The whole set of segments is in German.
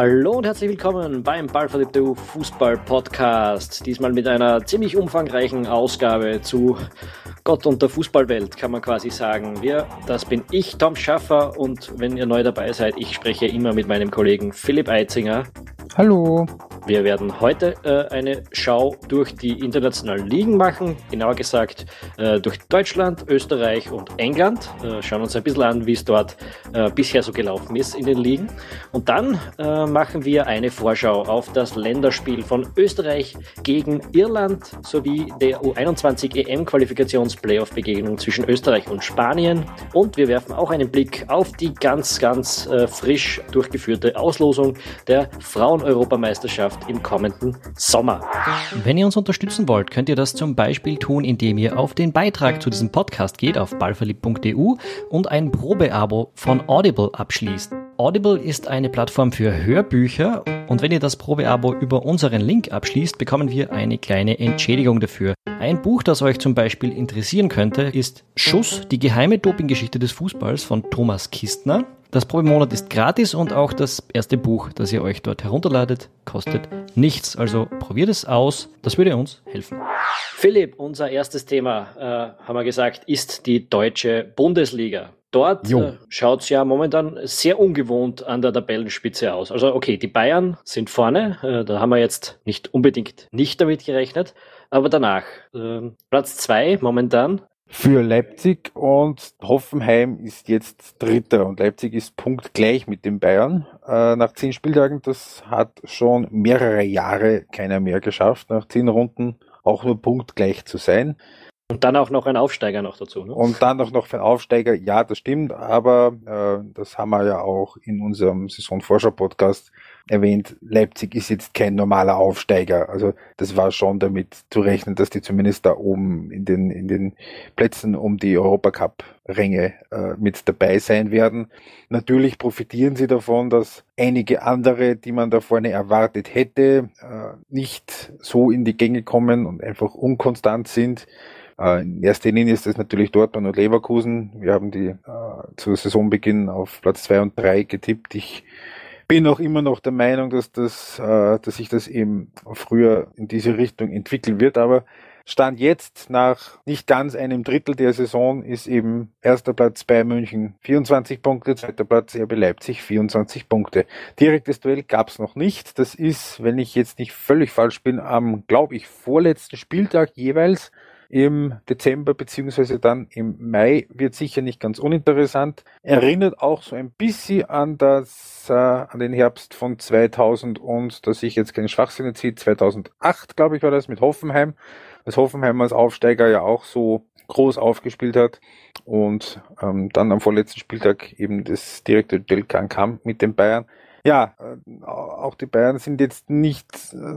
Hallo und herzlich willkommen beim Ballverliebte Fußball Podcast. Diesmal mit einer ziemlich umfangreichen Ausgabe zu Gott und der Fußballwelt, kann man quasi sagen. Wir, das bin ich, Tom Schaffer, und wenn ihr neu dabei seid, ich spreche immer mit meinem Kollegen Philipp Eitzinger. Hallo. Wir werden heute äh, eine Schau durch die internationalen Ligen machen, genauer gesagt äh, durch Deutschland, Österreich und England. Äh, schauen uns ein bisschen an, wie es dort äh, bisher so gelaufen ist in den Ligen. Und dann äh, machen wir eine Vorschau auf das Länderspiel von Österreich gegen Irland sowie der U21 EM-Qualifikations-Playoff-Begegnung zwischen Österreich und Spanien. Und wir werfen auch einen Blick auf die ganz, ganz äh, frisch durchgeführte Auslosung der Frauen-Europameisterschaft im kommenden Sommer. Wenn ihr uns unterstützen wollt, könnt ihr das zum Beispiel tun, indem ihr auf den Beitrag zu diesem Podcast geht auf ballverliebt.eu und ein Probeabo von Audible abschließt. Audible ist eine Plattform für Hörbücher und wenn ihr das Probeabo über unseren Link abschließt, bekommen wir eine kleine Entschädigung dafür. Ein Buch, das euch zum Beispiel interessieren könnte, ist Schuss, die geheime Dopinggeschichte des Fußballs von Thomas Kistner. Das Probemonat ist gratis und auch das erste Buch, das ihr euch dort herunterladet, kostet nichts. Also probiert es aus, das würde uns helfen. Philipp, unser erstes Thema, äh, haben wir gesagt, ist die deutsche Bundesliga. Dort äh, schaut es ja momentan sehr ungewohnt an der Tabellenspitze aus. Also okay, die Bayern sind vorne, äh, da haben wir jetzt nicht unbedingt nicht damit gerechnet, aber danach äh, Platz zwei momentan für Leipzig und Hoffenheim ist jetzt Dritter und Leipzig ist punktgleich mit den Bayern äh, nach zehn Spieltagen. Das hat schon mehrere Jahre keiner mehr geschafft, nach zehn Runden auch nur punktgleich zu sein. Und dann auch noch ein Aufsteiger noch dazu. Ne? Und dann auch noch für einen Aufsteiger, ja, das stimmt, aber äh, das haben wir ja auch in unserem Saisonforscher-Podcast erwähnt. Leipzig ist jetzt kein normaler Aufsteiger. Also das war schon damit zu rechnen, dass die zumindest da oben in den, in den Plätzen um die Europacup-Ränge äh, mit dabei sein werden. Natürlich profitieren sie davon, dass einige andere, die man da vorne erwartet hätte, äh, nicht so in die Gänge kommen und einfach unkonstant sind. Äh, in erster Linie ist das natürlich Dortmund und Leverkusen. Wir haben die äh, zu Saisonbeginn auf Platz zwei und drei getippt. Ich bin auch immer noch der Meinung, dass das, äh, dass sich das eben früher in diese Richtung entwickeln wird, aber Stand jetzt nach nicht ganz einem Drittel der Saison ist eben erster Platz bei München 24 Punkte, zweiter Platz RB Leipzig 24 Punkte. Direktes Duell gab's noch nicht. Das ist, wenn ich jetzt nicht völlig falsch bin, am, glaube ich, vorletzten Spieltag jeweils im Dezember beziehungsweise dann im Mai wird sicher nicht ganz uninteressant. Erinnert auch so ein bisschen an das, äh, an den Herbst von 2000 und, dass ich jetzt keine Schwachsinn ziehe, 2008 glaube ich war das mit Hoffenheim, dass Hoffenheim als Aufsteiger ja auch so groß aufgespielt hat und ähm, dann am vorletzten Spieltag eben das direkte Duell kam mit den Bayern ja, äh, auch die Bayern sind jetzt nicht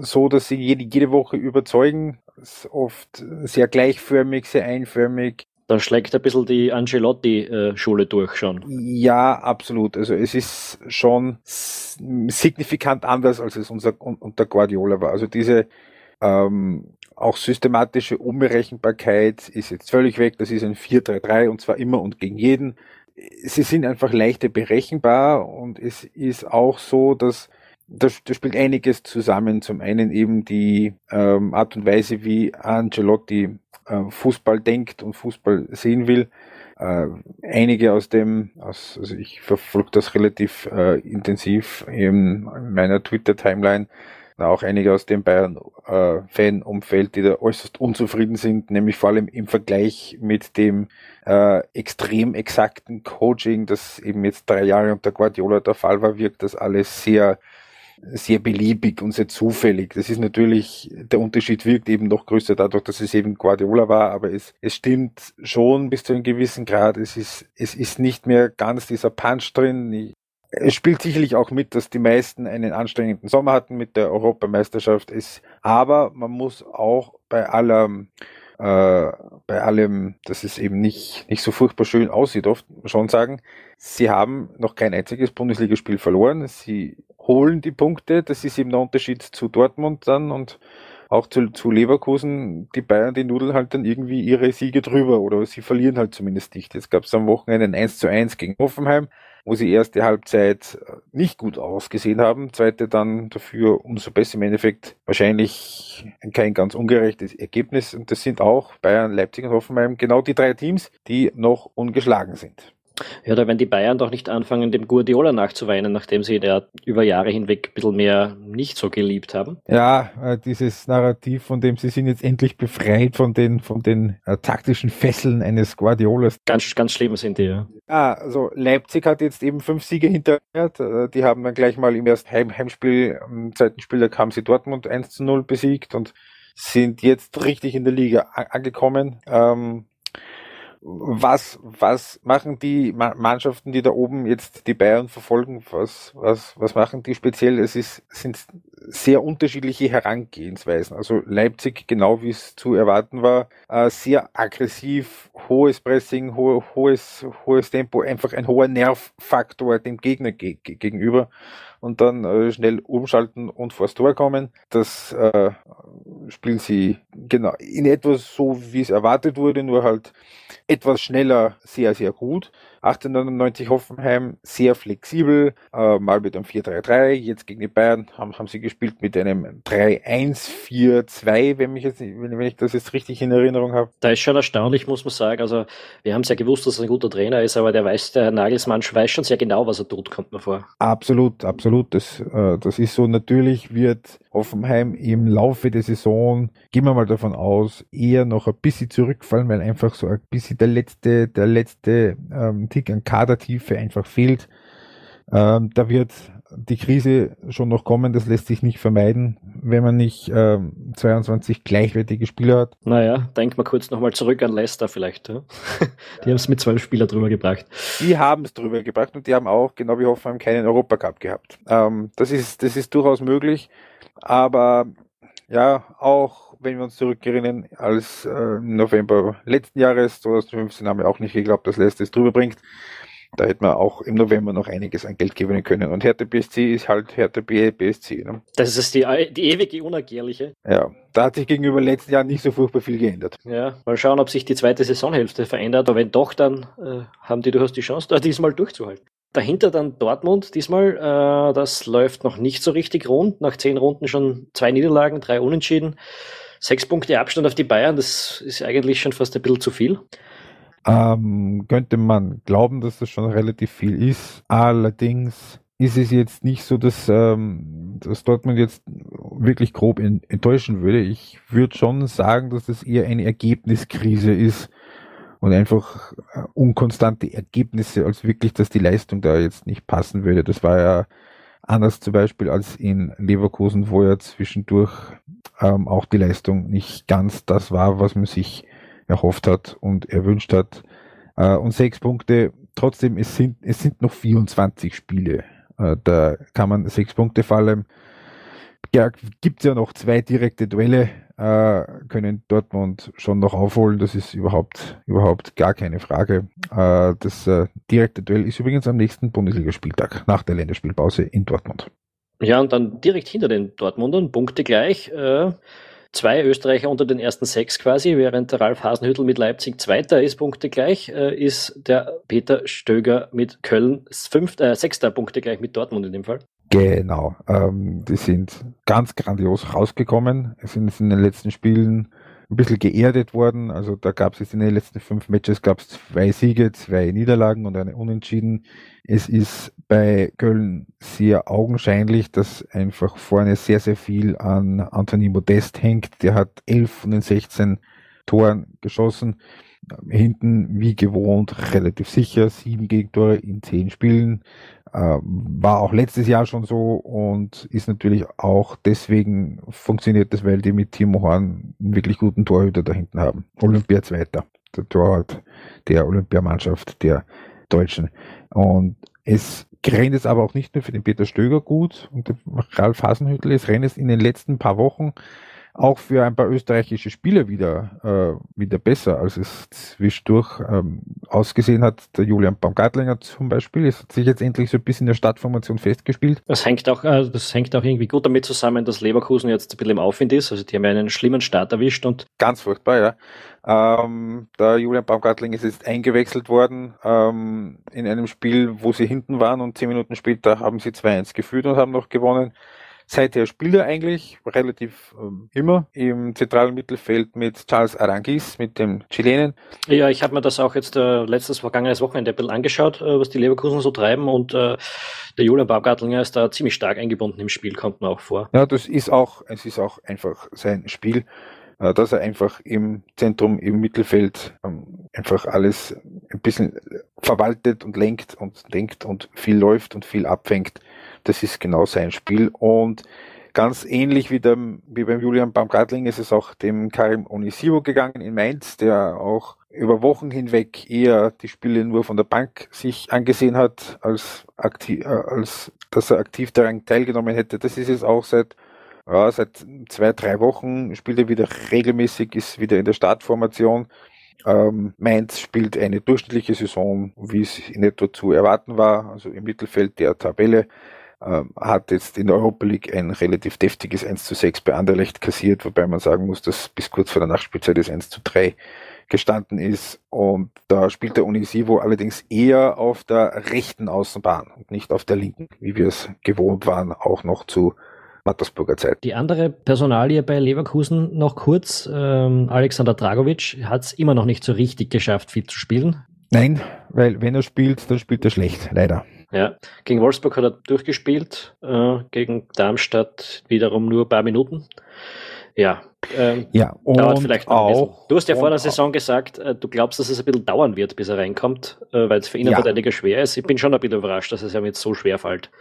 so, dass sie jede, jede Woche überzeugen. Es ist oft sehr gleichförmig, sehr einförmig. Da schlägt ein bisschen die Ancelotti-Schule durch schon. Ja, absolut. Also es ist schon signifikant anders, als es unser, unter Guardiola war. Also diese ähm, auch systematische Unberechenbarkeit ist jetzt völlig weg. Das ist ein 4-3-3 und zwar immer und gegen jeden sie sind einfach leichter berechenbar und es ist auch so, dass da, da spielt einiges zusammen. Zum einen eben die ähm, Art und Weise, wie Ancelotti äh, Fußball denkt und Fußball sehen will. Äh, einige aus dem, aus, also ich verfolge das relativ äh, intensiv in, in meiner Twitter-Timeline, auch einige aus dem Bayern-Fan-Umfeld, äh, die da äußerst unzufrieden sind, nämlich vor allem im Vergleich mit dem äh, extrem exakten Coaching, das eben jetzt drei Jahre unter Guardiola der Fall war, wirkt das alles sehr sehr beliebig und sehr zufällig. Das ist natürlich, der Unterschied wirkt eben noch größer dadurch, dass es eben Guardiola war, aber es, es stimmt schon bis zu einem gewissen Grad. Es ist, es ist nicht mehr ganz dieser Punch drin. Es spielt sicherlich auch mit, dass die meisten einen anstrengenden Sommer hatten mit der Europameisterschaft. Es, aber man muss auch bei aller, äh, bei allem, dass es eben nicht, nicht so furchtbar schön aussieht, oft schon sagen, sie haben noch kein einziges Bundesligaspiel verloren. Sie holen die Punkte. Das ist eben der Unterschied zu Dortmund dann und auch zu, zu Leverkusen, die Bayern, die nudeln halt dann irgendwie ihre Siege drüber oder sie verlieren halt zumindest nicht. Jetzt gab es am Wochenende ein 1 zu 1 gegen Hoffenheim, wo sie erste Halbzeit nicht gut ausgesehen haben, zweite dann dafür umso besser im Endeffekt wahrscheinlich kein ganz ungerechtes Ergebnis und das sind auch Bayern, Leipzig und Hoffenheim genau die drei Teams, die noch ungeschlagen sind. Ja, da werden die Bayern doch nicht anfangen, dem Guardiola nachzuweinen, nachdem sie ja über Jahre hinweg ein bisschen mehr nicht so geliebt haben. Ja, äh, dieses Narrativ, von dem sie sind jetzt endlich befreit von den, von den äh, taktischen Fesseln eines Guardiolas. Ganz, ganz schlimm sind die, ja. Ah, also Leipzig hat jetzt eben fünf Siege hinterher. Äh, die haben dann gleich mal im ersten Heim Heimspiel, im zweiten Spiel, da haben sie Dortmund 1 zu 0 besiegt und sind jetzt richtig in der Liga angekommen. Ähm, was, was machen die Mannschaften, die da oben jetzt die Bayern verfolgen? Was, was, was machen die speziell? Es ist, sind sehr unterschiedliche Herangehensweisen. Also Leipzig, genau wie es zu erwarten war, äh, sehr aggressiv, hohes Pressing, ho hohes, hohes Tempo, einfach ein hoher Nervfaktor dem Gegner ge gegenüber und dann äh, schnell umschalten und vors Tor kommen. Das äh, spielen sie genau in etwas so, wie es erwartet wurde, nur halt etwas schneller, sehr, sehr gut. 1899 Hoffenheim sehr flexibel, äh, mal mit einem 4-3-3, jetzt gegen die Bayern haben, haben sie gespielt mit einem 3-1-4-2, wenn, mich jetzt, wenn, wenn ich das jetzt richtig in Erinnerung habe. Da ist schon erstaunlich, muss man sagen. Also wir haben es ja gewusst, dass er ein guter Trainer ist, aber der weiß, der Nagelsmann weiß schon sehr genau, was er tut, kommt mir vor. Absolut, absolut. Das, äh, das ist so. Natürlich wird Hoffenheim im Laufe der Saison, gehen wir mal davon aus, eher noch ein bisschen zurückfallen, weil einfach so ein bisschen der letzte, der letzte ähm, Tick an Kadertiefe einfach fehlt. Ähm, da wird die Krise schon noch kommen, das lässt sich nicht vermeiden, wenn man nicht ähm, 22 gleichwertige Spieler hat. Naja, denk mal kurz nochmal zurück an Leicester vielleicht. Ja? die haben es mit zwölf Spielern drüber gebracht. Die haben es drüber gebracht und die haben auch, genau wie Hoffenheim, keinen Europacup gehabt. Ähm, das, ist, das ist durchaus möglich, aber ja, auch wenn wir uns zurückerinnern, als äh, November letzten Jahres, 2015, haben wir auch nicht geglaubt, dass Leicester es drüber bringt. Da hätte man auch im November noch einiges an Geld gewinnen können. Und Hertha BSC ist halt Hertha BSC. Ne? Das ist die, die ewige Unerklärliche. Ja, da hat sich gegenüber letzten Jahren nicht so furchtbar viel geändert. Ja, mal schauen, ob sich die zweite Saisonhälfte verändert. Aber wenn doch, dann äh, haben die durchaus die Chance, da diesmal durchzuhalten. Dahinter dann Dortmund diesmal. Äh, das läuft noch nicht so richtig rund. Nach zehn Runden schon zwei Niederlagen, drei Unentschieden. Sechs Punkte Abstand auf die Bayern, das ist eigentlich schon fast ein bisschen zu viel. Ähm, könnte man glauben, dass das schon relativ viel ist. Allerdings ist es jetzt nicht so, dass, ähm, dass Dortmund jetzt wirklich grob enttäuschen würde. Ich würde schon sagen, dass das eher eine Ergebniskrise ist und einfach äh, unkonstante Ergebnisse, als wirklich, dass die Leistung da jetzt nicht passen würde. Das war ja anders zum Beispiel als in Leverkusen, wo ja zwischendurch ähm, auch die Leistung nicht ganz das war, was man sich erhofft hat und erwünscht hat. Äh, und sechs Punkte, trotzdem, es sind, es sind noch 24 Spiele. Äh, da kann man sechs Punkte fallen. Ja, gibt ja noch zwei direkte Duelle äh, können Dortmund schon noch aufholen. Das ist überhaupt, überhaupt gar keine Frage. Äh, das äh, direkte Duell ist übrigens am nächsten Bundesligaspieltag nach der Länderspielpause in Dortmund. Ja, und dann direkt hinter den Dortmundern, Punkte gleich. Äh, zwei Österreicher unter den ersten sechs quasi, während der Ralf Hasenhüttel mit Leipzig Zweiter ist, Punkte gleich, äh, ist der Peter Stöger mit Köln fünfter, äh, sechster Punkte gleich mit Dortmund in dem Fall. Genau, ähm, die sind ganz grandios rausgekommen. Es sind in den letzten Spielen ein bisschen geerdet worden. Also da gab es jetzt in den letzten fünf Matches gab es zwei Siege, zwei Niederlagen und eine Unentschieden. Es ist bei Köln sehr augenscheinlich, dass einfach vorne sehr, sehr viel an Anthony Modest hängt. Der hat elf von den 16 Toren geschossen. Hinten, wie gewohnt, relativ sicher. Sieben Gegentore in zehn Spielen. Äh, war auch letztes Jahr schon so und ist natürlich auch deswegen funktioniert das, weil die mit Timo Horn einen wirklich guten Torhüter da hinten haben. Olympia Zweiter. Der Torwart der Olympiamannschaft der Deutschen. Und es rennt es aber auch nicht nur für den Peter Stöger gut und den Ralf Hasenhüttl, es rennt es in den letzten paar Wochen auch für ein paar österreichische Spieler wieder, äh, wieder besser, als es zwischendurch ähm, ausgesehen hat. Der Julian Baumgartlinger zum Beispiel, es hat sich jetzt endlich so ein bisschen in der Startformation festgespielt. Das hängt auch, äh, das hängt auch irgendwie gut damit zusammen, dass Leverkusen jetzt ein bisschen im Aufwind ist. Also die haben einen schlimmen Start erwischt und. Ganz furchtbar, ja. Ähm, der Julian Baumgartling ist jetzt eingewechselt worden ähm, in einem Spiel, wo sie hinten waren und zehn Minuten später haben sie 2-1 geführt und haben noch gewonnen. Seither spielt er eigentlich relativ ähm, immer im zentralen Mittelfeld mit Charles Arangis, mit dem Chilenen. Ja, ich habe mir das auch jetzt äh, letztes vergangenes Wochenende ein bisschen angeschaut, äh, was die Leverkusen so treiben und äh, der Julian Baumgartlinger ist da ziemlich stark eingebunden im Spiel, kommt mir auch vor. Ja, das ist auch, es ist auch einfach sein Spiel äh, dass er einfach im Zentrum, im Mittelfeld ähm, einfach alles ein bisschen verwaltet und lenkt und denkt und viel läuft und viel abfängt. Das ist genau sein Spiel. Und ganz ähnlich wie, dem, wie beim Julian Baumgartling ist es auch dem Karim Onisivo gegangen in Mainz, der auch über Wochen hinweg eher die Spiele nur von der Bank sich angesehen hat, als, aktiv, äh, als dass er aktiv daran teilgenommen hätte. Das ist jetzt auch seit, ja, seit zwei, drei Wochen spielt er wieder regelmäßig, ist wieder in der Startformation. Ähm, Mainz spielt eine durchschnittliche Saison, wie es in etwa zu erwarten war, also im Mittelfeld der Tabelle. Ähm, hat jetzt in der Europa League ein relativ deftiges 1 zu 6 bei Anderlecht kassiert, wobei man sagen muss, dass bis kurz vor der Nachspielzeit das 1 zu 3 gestanden ist. Und da spielt der Unisivo allerdings eher auf der rechten Außenbahn und nicht auf der linken, wie wir es gewohnt waren, auch noch zu Mattersburger Zeit. Die andere Personalie bei Leverkusen noch kurz, ähm, Alexander Dragovic hat es immer noch nicht so richtig geschafft, viel zu spielen. Nein, weil wenn er spielt, dann spielt er schlecht, leider. Ja, gegen Wolfsburg hat er durchgespielt, äh, gegen Darmstadt wiederum nur ein paar Minuten. Ja, ähm, ja dauert vielleicht noch auch. Du hast ja vor der Saison gesagt, äh, du glaubst, dass es ein bisschen dauern wird, bis er reinkommt, äh, weil es für Innenverteidiger ja. schwer ist. Ich bin schon ein bisschen überrascht, dass es ihm jetzt so schwer fällt.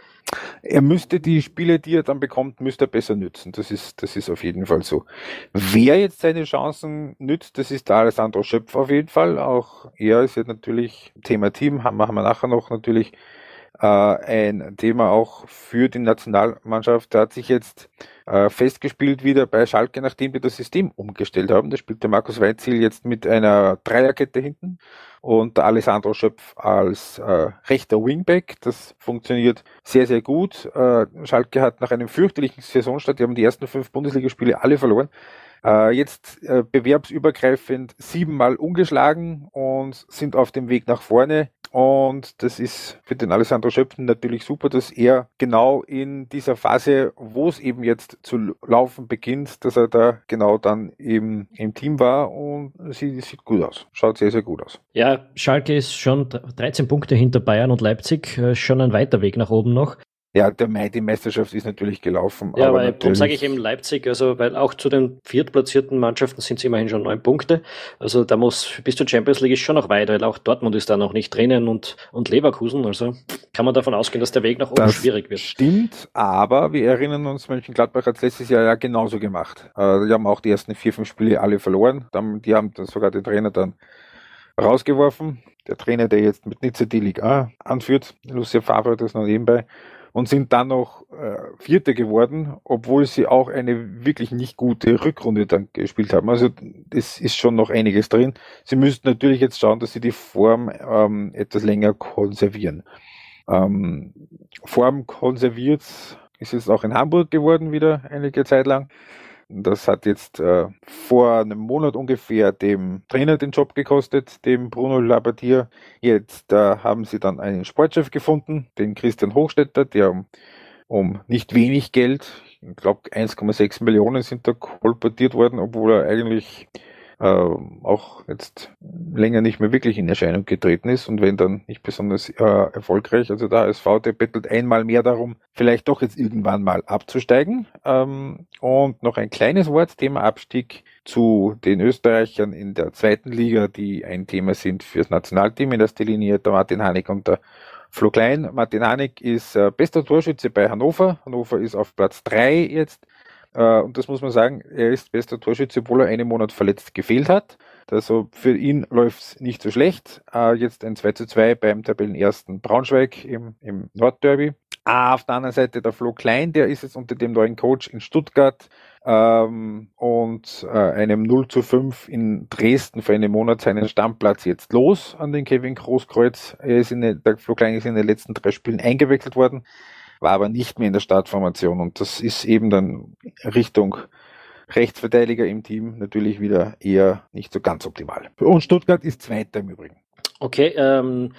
Er müsste die Spiele, die er dann bekommt, müsste er besser nützen. Das ist, das ist auf jeden Fall so. Wer jetzt seine Chancen nützt, das ist der Alessandro Schöpf auf jeden Fall. Auch er ist ja natürlich Thema Team, haben wir nachher noch natürlich äh, ein Thema auch für die Nationalmannschaft. Da hat sich jetzt äh, festgespielt wieder bei Schalke, nachdem wir das System umgestellt haben. Da spielt der Markus Weizil jetzt mit einer Dreierkette hinten und der Alessandro Schöpf als äh, rechter Wingback. Das funktioniert sehr, sehr gut. Äh, Schalke hat nach einem fürchterlichen Saisonstart, die haben die ersten fünf Bundesligaspiele alle verloren, äh, jetzt äh, bewerbsübergreifend siebenmal ungeschlagen und sind auf dem Weg nach vorne. Und das ist für den Alessandro Schöpfen natürlich super, dass er genau in dieser Phase, wo es eben jetzt zu laufen beginnt, dass er da genau dann eben im Team war und sie sieht gut aus. Schaut sehr, sehr gut aus. Ja, Schalke ist schon 13 Punkte hinter Bayern und Leipzig, äh, schon ein weiter Weg nach oben noch. Ja, der Mai, die Meisterschaft ist natürlich gelaufen. Ja, aber darum sage ich eben Leipzig, also weil auch zu den viertplatzierten Mannschaften sind es immerhin schon neun Punkte. Also da muss bis zur Champions League ist schon noch weit, weil auch Dortmund ist da noch nicht drinnen und, und Leverkusen. Also kann man davon ausgehen, dass der Weg nach oben das schwierig wird. Stimmt, aber wir erinnern uns, Mönchengladbach hat es letztes Jahr ja genauso gemacht. Äh, die haben auch die ersten vier, fünf Spiele alle verloren. Die haben sogar den Trainer dann rausgeworfen. Der Trainer, der jetzt mit Nizza die Liga anführt, Lucia Favre, das noch nebenbei und sind dann noch äh, Vierte geworden, obwohl sie auch eine wirklich nicht gute Rückrunde dann gespielt haben. Also es ist schon noch einiges drin. Sie müssten natürlich jetzt schauen, dass sie die Form ähm, etwas länger konservieren. Ähm, Form konserviert ist jetzt auch in Hamburg geworden wieder einige Zeit lang. Das hat jetzt äh, vor einem Monat ungefähr dem Trainer den Job gekostet, dem Bruno Labbadia. Jetzt äh, haben sie dann einen Sportchef gefunden, den Christian Hochstetter, der um, um nicht wenig Geld, ich glaube 1,6 Millionen sind da kolportiert worden, obwohl er eigentlich äh, auch jetzt länger nicht mehr wirklich in Erscheinung getreten ist und wenn dann nicht besonders äh, erfolgreich. Also der SV, der bettelt einmal mehr darum, vielleicht doch jetzt irgendwann mal abzusteigen. Ähm, und noch ein kleines Wort, Thema Abstieg zu den Österreichern in der zweiten Liga, die ein Thema sind fürs Nationalteam in erster Linie, der Martin Hanig und der Flo Klein. Martin Hanig ist äh, bester Torschütze bei Hannover. Hannover ist auf Platz drei jetzt und das muss man sagen, er ist bester Torschütze, obwohl er einen Monat verletzt gefehlt hat. Also für ihn läuft es nicht so schlecht. Äh, jetzt ein 2 zu 2 beim Tabellenersten Braunschweig im, im Nordderby. Ah, auf der anderen Seite der Flo Klein, der ist jetzt unter dem neuen Coach in Stuttgart ähm, und äh, einem 0 zu 5 in Dresden für einen Monat seinen Stammplatz jetzt los an den Kevin Großkreuz. Er ist in der Fluglein ist in den letzten drei Spielen eingewechselt worden, war aber nicht mehr in der Startformation und das ist eben dann Richtung Rechtsverteidiger im Team natürlich wieder eher nicht so ganz optimal. Und Stuttgart ist Zweiter im Übrigen. Okay, ähm,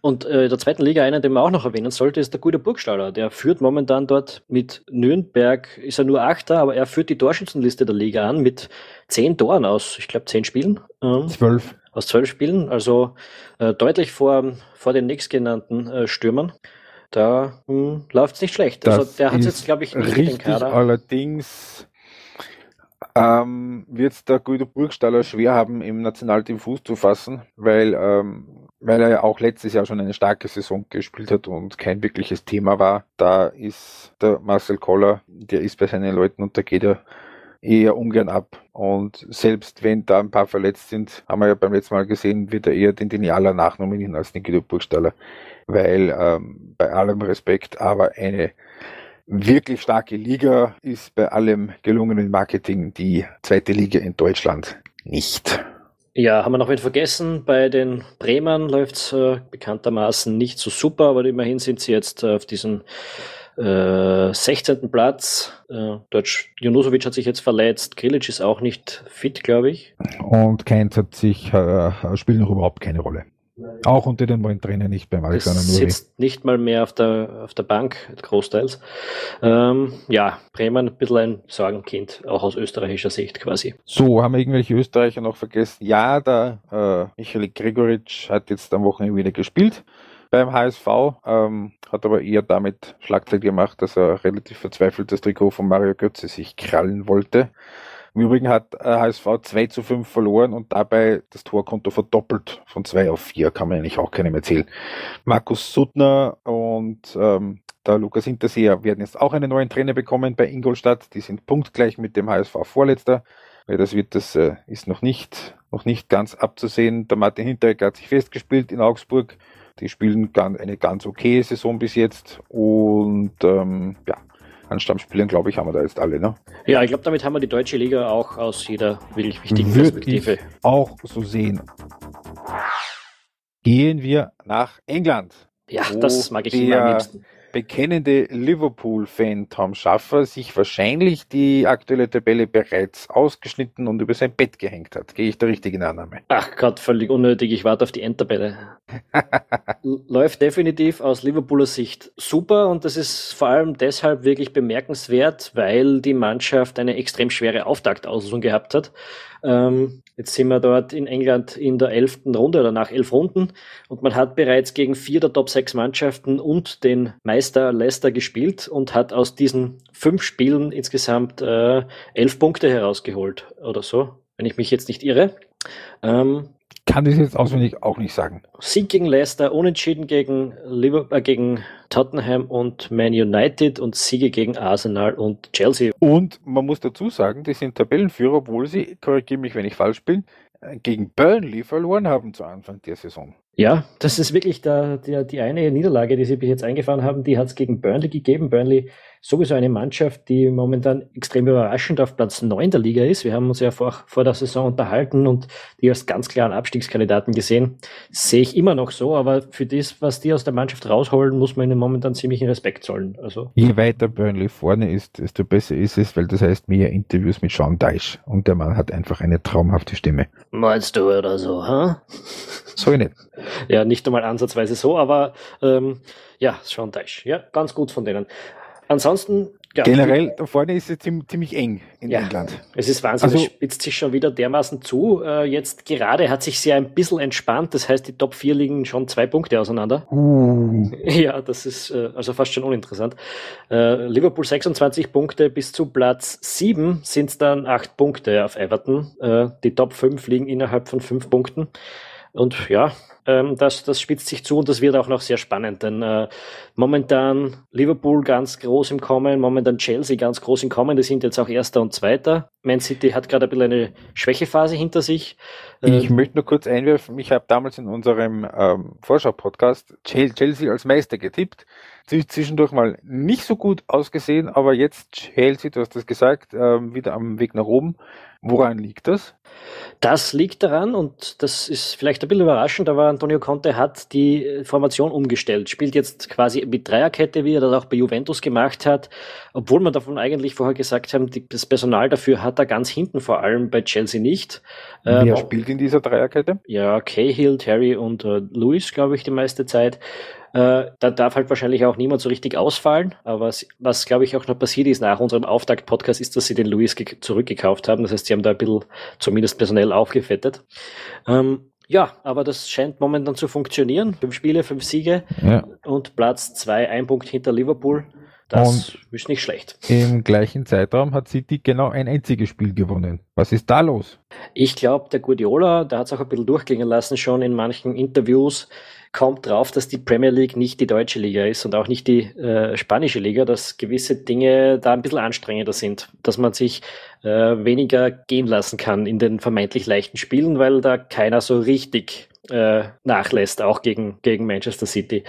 und äh, in der zweiten Liga, einen, den man auch noch erwähnen sollte, ist der gute Burgstaller. Der führt momentan dort mit Nürnberg, ist er nur Achter, aber er führt die Torschützenliste der Liga an mit zehn Toren aus, ich glaube, zehn Spielen. Ähm, zwölf. Aus zwölf Spielen, also äh, deutlich vor, vor den nächstgenannten äh, Stürmern. Da hm, läuft es nicht schlecht. Also das also der hat jetzt, glaube ich, nicht richtig, den Kader. Allerdings ähm, wird der Guido Burgstaller schwer haben, im Nationalteam Fuß zu fassen, weil, ähm, weil er ja auch letztes Jahr schon eine starke Saison gespielt hat und kein wirkliches Thema war. Da ist der Marcel Koller, der ist bei seinen Leuten und da geht er eher ungern ab. Und selbst wenn da ein paar verletzt sind, haben wir ja beim letzten Mal gesehen, wird er eher den Denialer nachnominieren als den Guido Burgstaller. Weil ähm, bei allem Respekt, aber eine wirklich starke Liga ist bei allem gelungenen Marketing die zweite Liga in Deutschland nicht. Ja, haben wir noch wen vergessen? Bei den Bremern läuft es äh, bekanntermaßen nicht so super, aber immerhin sind sie jetzt äh, auf diesem äh, 16. Platz. Äh, dort Junusovic hat sich jetzt verletzt, Grilic ist auch nicht fit, glaube ich. Und Keins hat sich, äh, spielt noch überhaupt keine Rolle. Auch unter den neuen Trainer nicht beim Alexander Nuri. sitzt nicht mal mehr auf der, auf der Bank, großteils. Ähm, ja, Bremen ein bisschen ein Sorgenkind, auch aus österreichischer Sicht quasi. So, haben wir irgendwelche Österreicher noch vergessen? Ja, der äh, Michael Gregoritsch hat jetzt am Wochenende wieder gespielt beim HSV, ähm, hat aber eher damit Schlagzeit gemacht, dass er relativ verzweifelt das Trikot von Mario Götze sich krallen wollte. Im Übrigen hat HSV äh, 2 zu 5 verloren und dabei das Torkonto verdoppelt von 2 auf 4, kann man eigentlich auch keinem erzählen. Markus Suttner und ähm, der Lukas Hinterseher werden jetzt auch einen neuen Trainer bekommen bei Ingolstadt. Die sind punktgleich mit dem HSV Vorletzter. Weil das wird, das äh, ist noch nicht, noch nicht ganz abzusehen. Der Martin Hinteregger hat sich festgespielt in Augsburg. Die spielen eine ganz okay Saison bis jetzt. Und ähm, ja, an Stammspielern, glaube ich, haben wir da jetzt alle. Ne? Ja, ich glaube, damit haben wir die deutsche Liga auch aus jeder wirklich wichtigen Würde Perspektive. Ich auch so sehen. Gehen wir nach England. Ja, das mag ich immer am liebsten bekennende Liverpool-Fan Tom Schaffer sich wahrscheinlich die aktuelle Tabelle bereits ausgeschnitten und über sein Bett gehängt hat. Gehe ich der richtigen Annahme? Ach Gott, völlig unnötig. Ich warte auf die Endtabelle. Läuft definitiv aus Liverpooler Sicht super und das ist vor allem deshalb wirklich bemerkenswert, weil die Mannschaft eine extrem schwere Auftaktauslosung gehabt hat. Ähm, jetzt sind wir dort in England in der elften Runde oder nach elf Runden und man hat bereits gegen vier der Top 6 Mannschaften und den Meister Leicester gespielt und hat aus diesen fünf Spielen insgesamt äh, elf Punkte herausgeholt oder so, wenn ich mich jetzt nicht irre. Ähm, kann das jetzt auswendig auch nicht sagen. Sieg gegen Leicester, Unentschieden gegen, Liverpool, äh, gegen Tottenham und Man United und Siege gegen Arsenal und Chelsea. Und man muss dazu sagen, die sind Tabellenführer, obwohl sie, korrigiere mich, wenn ich falsch bin, äh, gegen Burnley verloren haben zu Anfang der Saison. Ja, das ist wirklich der, der, die eine Niederlage, die sie bis jetzt eingefahren haben, die hat es gegen Burnley gegeben. Burnley sowieso eine Mannschaft, die momentan extrem überraschend auf Platz 9 der Liga ist. Wir haben uns ja vor, vor der Saison unterhalten und die als ganz klaren Abstiegskandidaten gesehen. Sehe ich immer noch so, aber für das, was die aus der Mannschaft rausholen, muss man ihnen momentan ziemlichen Respekt zollen. Also. Je weiter Burnley vorne ist, desto besser ist es, weil das heißt mehr Interviews mit Sean Dyche und der Mann hat einfach eine traumhafte Stimme. Meinst du oder so, ha? Huh? So nicht. Ja, nicht einmal ansatzweise so, aber ähm, ja, Sean Dyche. Ja, ganz gut von denen. Ansonsten ja, Generell, da vorne ist es ziemlich eng in ja, England. Es ist Wahnsinn, also, es spitzt sich schon wieder dermaßen zu. Äh, jetzt gerade hat sich sehr ein bisschen entspannt, das heißt, die Top 4 liegen schon zwei Punkte auseinander. Uh. Ja, das ist äh, also fast schon uninteressant. Äh, Liverpool 26 Punkte bis zu Platz 7 sind es dann 8 Punkte auf Everton. Die Top 5 liegen innerhalb von 5 Punkten. Und ja, ähm, das, das spitzt sich zu und das wird auch noch sehr spannend, denn äh, momentan Liverpool ganz groß im Kommen, momentan Chelsea ganz groß im Kommen, die sind jetzt auch Erster und Zweiter. Man City hat gerade ein bisschen eine Schwächephase hinter sich. Äh, ich möchte nur kurz einwerfen, ich habe damals in unserem ähm, Vorschau-Podcast Chelsea als Meister getippt zwischendurch mal nicht so gut ausgesehen, aber jetzt Chelsea, du hast das gesagt, äh, wieder am Weg nach oben. Woran liegt das? Das liegt daran, und das ist vielleicht ein bisschen überraschend, aber Antonio Conte hat die Formation umgestellt, spielt jetzt quasi mit Dreierkette, wie er das auch bei Juventus gemacht hat, obwohl man davon eigentlich vorher gesagt haben, das Personal dafür hat er ganz hinten vor allem bei Chelsea nicht. Wer ähm, spielt in dieser Dreierkette? Ja, Cahill, Terry und äh, Luis, glaube ich, die meiste Zeit. Äh, da darf halt wahrscheinlich auch niemand so richtig ausfallen. Aber was, was glaube ich, auch noch passiert ist nach unserem Auftakt-Podcast, ist, dass sie den Luis zurückgekauft haben. Das heißt, sie haben da ein bisschen zumindest personell aufgefettet. Ähm, ja, aber das scheint momentan zu funktionieren. Fünf Spiele, fünf Siege ja. und Platz zwei, ein Punkt hinter Liverpool. Das und ist nicht schlecht. Im gleichen Zeitraum hat City genau ein einziges Spiel gewonnen. Was ist da los? Ich glaube, der Guardiola, der hat es auch ein bisschen durchklingen lassen schon in manchen Interviews, kommt drauf, dass die Premier League nicht die deutsche Liga ist und auch nicht die äh, spanische Liga, dass gewisse Dinge da ein bisschen anstrengender sind, dass man sich äh, weniger gehen lassen kann in den vermeintlich leichten Spielen, weil da keiner so richtig äh, nachlässt, auch gegen, gegen Manchester City.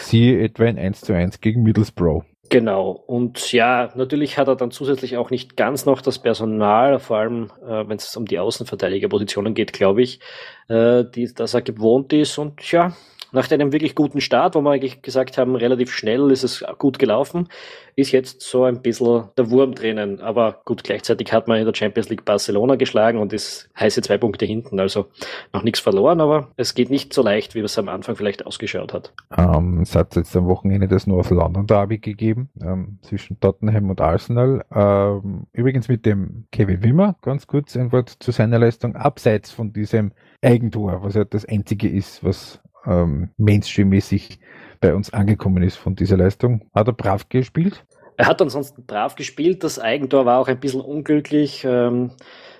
Siehe etwa ein 1 zu 1 gegen Middlesbrough. Genau. Und ja, natürlich hat er dann zusätzlich auch nicht ganz noch das Personal, vor allem äh, wenn es um die Außenverteidigerpositionen geht, glaube ich, äh, die, dass er gewohnt ist. Und ja, nach einem wirklich guten Start, wo wir eigentlich gesagt haben, relativ schnell ist es gut gelaufen, ist jetzt so ein bisschen der Wurm drinnen. Aber gut, gleichzeitig hat man in der Champions League Barcelona geschlagen und ist heiße zwei Punkte hinten. Also noch nichts verloren, aber es geht nicht so leicht, wie es am Anfang vielleicht ausgeschaut hat. Ähm, es hat jetzt am Wochenende das North London Derby gegeben ähm, zwischen Tottenham und Arsenal. Ähm, übrigens mit dem Kevin Wimmer, ganz kurz ein Wort zu seiner Leistung, abseits von diesem Eigentor, was ja das einzige ist, was ähm, Mainstream-mäßig bei uns angekommen ist von dieser Leistung. Hat er brav gespielt? Er hat ansonsten brav gespielt. Das Eigentor war auch ein bisschen unglücklich. Ähm,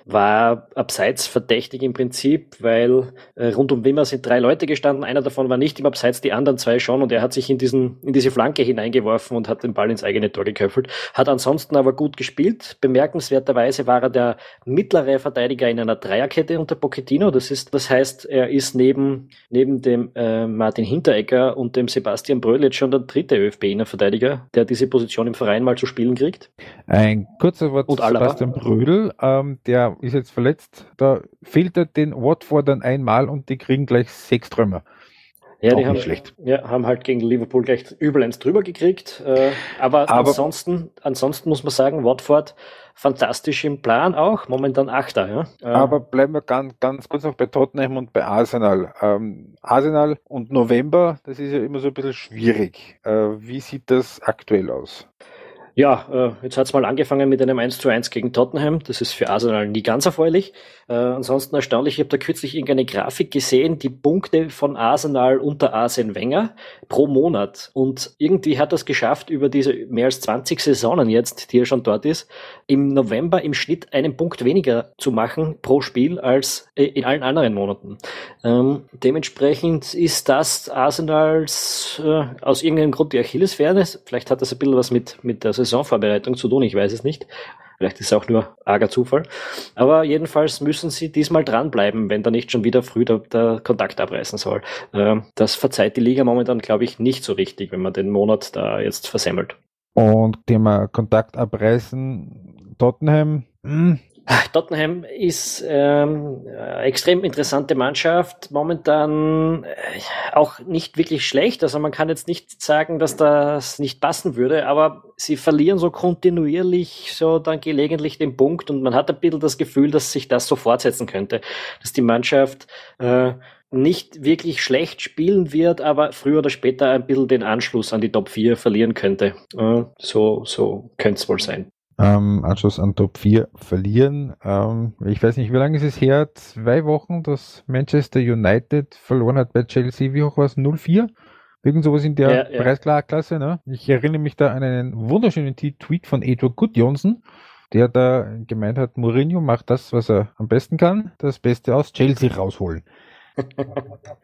war abseits verdächtig im Prinzip, weil äh, rund um Wimmer sind drei Leute gestanden. Einer davon war nicht im Abseits, die anderen zwei schon. Und er hat sich in, diesen, in diese Flanke hineingeworfen und hat den Ball ins eigene Tor geköpfelt. Hat ansonsten aber gut gespielt. Bemerkenswerterweise war er der mittlere Verteidiger in einer Dreierkette unter Pochettino. Das ist, das heißt, er ist neben, neben dem äh, Martin Hinteregger und dem Sebastian Bröll jetzt schon der dritte ÖFB-Verteidiger, der diese Position im Verein mal zu spielen kriegt. Ein kurzer Wort zu Sebastian Brödel, ähm, der ist jetzt verletzt. Da fehlt er den Watfordern einmal und die kriegen gleich sechs Trümmer. Ja, die haben, schlecht. Ja, haben halt gegen Liverpool gleich übel eins drüber gekriegt. Äh, aber, aber, ansonsten, ansonsten muss man sagen, Watford fantastisch im Plan auch, momentan Achter. Ja? Äh, aber bleiben wir ganz, ganz kurz noch bei Tottenham und bei Arsenal. Ähm, Arsenal und November, das ist ja immer so ein bisschen schwierig. Äh, wie sieht das aktuell aus? Ja, äh, jetzt hat's mal angefangen mit einem 1 zu 1 gegen Tottenham. Das ist für Arsenal nie ganz erfreulich. Äh, ansonsten erstaunlich, ich habe da kürzlich irgendeine Grafik gesehen, die Punkte von Arsenal unter Arsene Wenger pro Monat. Und irgendwie hat das geschafft, über diese mehr als 20 Saisonen jetzt, die er schon dort ist, im November im Schnitt einen Punkt weniger zu machen pro Spiel als äh, in allen anderen Monaten. Ähm, dementsprechend ist das Arsenals äh, aus irgendeinem Grund die Achillesferse. Vielleicht hat das ein bisschen was mit, mit der Saisonvorbereitung zu tun, ich weiß es nicht. Vielleicht ist es auch nur arger Zufall. Aber jedenfalls müssen sie diesmal dranbleiben, wenn da nicht schon wieder früh der, der Kontakt abreißen soll. Ähm, das verzeiht die Liga momentan, glaube ich, nicht so richtig, wenn man den Monat da jetzt versemmelt. Und Thema Kontakt abreißen, Tottenham, hm, Tottenham ist ähm, extrem interessante Mannschaft, momentan äh, auch nicht wirklich schlecht. Also man kann jetzt nicht sagen, dass das nicht passen würde, aber sie verlieren so kontinuierlich so dann gelegentlich den Punkt und man hat ein bisschen das Gefühl, dass sich das so fortsetzen könnte, dass die Mannschaft äh, nicht wirklich schlecht spielen wird, aber früher oder später ein bisschen den Anschluss an die Top 4 verlieren könnte. Äh, so so könnte es wohl sein ähm, Anschluss an Top 4 verlieren. Ähm, ich weiß nicht, wie lange ist es her? Zwei Wochen, dass Manchester United verloren hat bei Chelsea. Wie hoch war es? 0-4? Irgend sowas in der ja. Preisklasse. Ne? Ich erinnere mich da an einen wunderschönen Tweet von Edward Good Johnson, der da gemeint hat, Mourinho macht das, was er am besten kann, das Beste aus Chelsea rausholen.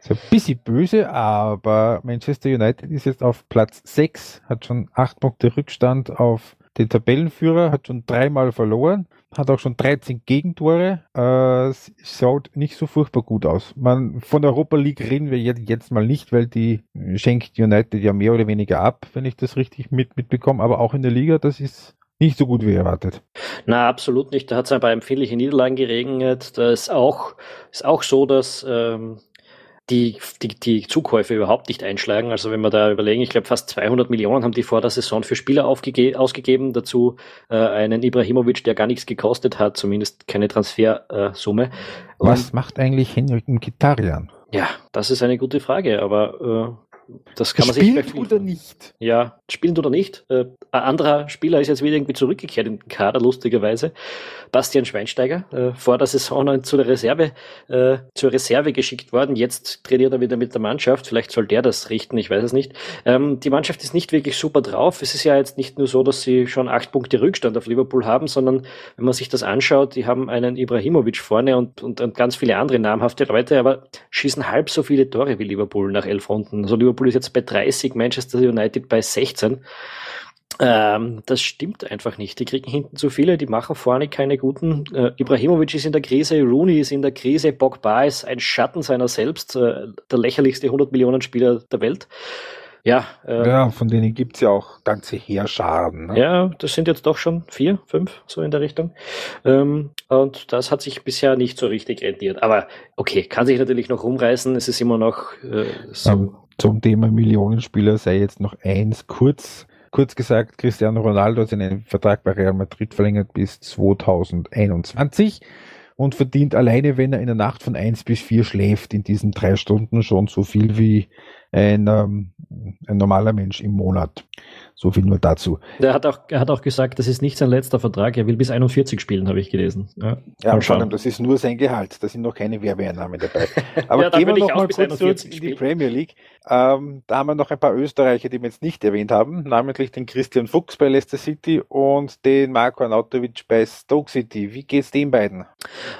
so ein bisschen böse, aber Manchester United ist jetzt auf Platz 6, hat schon 8 Punkte Rückstand auf den Tabellenführer, hat schon dreimal verloren, hat auch schon 13 Gegentore. Äh, schaut nicht so furchtbar gut aus. Man, von der Europa League reden wir jetzt, jetzt mal nicht, weil die schenkt United ja mehr oder weniger ab, wenn ich das richtig mit, mitbekomme. Aber auch in der Liga, das ist nicht so gut wie erwartet. Na, absolut nicht. Da hat es paar empfindliche Niederlagen geregnet. Da ist auch, ist auch so, dass ähm, die, die, die Zukäufe überhaupt nicht einschlagen. Also wenn wir da überlegen, ich glaube fast 200 Millionen haben die vor der Saison für Spieler ausgegeben. Dazu äh, einen Ibrahimovic, der gar nichts gekostet hat, zumindest keine Transfersumme. Äh, Was macht eigentlich Henrik Mkhitaryan? Ja, das ist eine gute Frage, aber äh, das kann man Spielt sich oder nicht? Ja, spielend oder nicht. Äh, ein anderer Spieler ist jetzt wieder irgendwie zurückgekehrt in den Kader, lustigerweise. Bastian Schweinsteiger, äh, vor der Saison zu der Reserve, äh, zur Reserve geschickt worden. Jetzt trainiert er wieder mit der Mannschaft. Vielleicht soll der das richten, ich weiß es nicht. Ähm, die Mannschaft ist nicht wirklich super drauf. Es ist ja jetzt nicht nur so, dass sie schon acht Punkte Rückstand auf Liverpool haben, sondern wenn man sich das anschaut, die haben einen Ibrahimovic vorne und, und, und ganz viele andere namhafte Leute, aber schießen halb so viele Tore wie Liverpool nach elf Runden. Also Liverpool Liverpool ist jetzt bei 30, Manchester United bei 16. Ähm, das stimmt einfach nicht. Die kriegen hinten zu viele, die machen vorne keine guten. Äh, Ibrahimovic ist in der Krise, Rooney ist in der Krise, Pogba ist ein Schatten seiner selbst, äh, der lächerlichste 100 Millionen Spieler der Welt. Ja, äh, ja von denen gibt es ja auch ganze Heerscharen. Ne? Ja, das sind jetzt doch schon vier, fünf, so in der Richtung. Ähm, und das hat sich bisher nicht so richtig rentiert. Aber okay, kann sich natürlich noch rumreißen. Es ist immer noch äh, so. Um zum Thema Millionenspieler sei jetzt noch eins kurz. Kurz gesagt, Cristiano Ronaldo hat seinen Vertrag bei Real Madrid verlängert bis 2021 und verdient alleine, wenn er in der Nacht von eins bis vier schläft, in diesen drei Stunden schon so viel wie ein, ähm, ein normaler Mensch im Monat. So viel nur dazu. Er hat auch, er hat auch gesagt, das ist nicht sein letzter Vertrag. Er will bis 41 spielen, habe ich gelesen. Ja, ja allem, das ist nur sein Gehalt. Da sind noch keine Werbeeinnahmen dabei. Aber ja, gehen wir noch mal kurz zurück in die Premier League. Ähm, da haben wir noch ein paar Österreicher, die wir jetzt nicht erwähnt haben, namentlich den Christian Fuchs bei Leicester City und den Marco Arnautovic bei Stoke City. Wie geht's den beiden?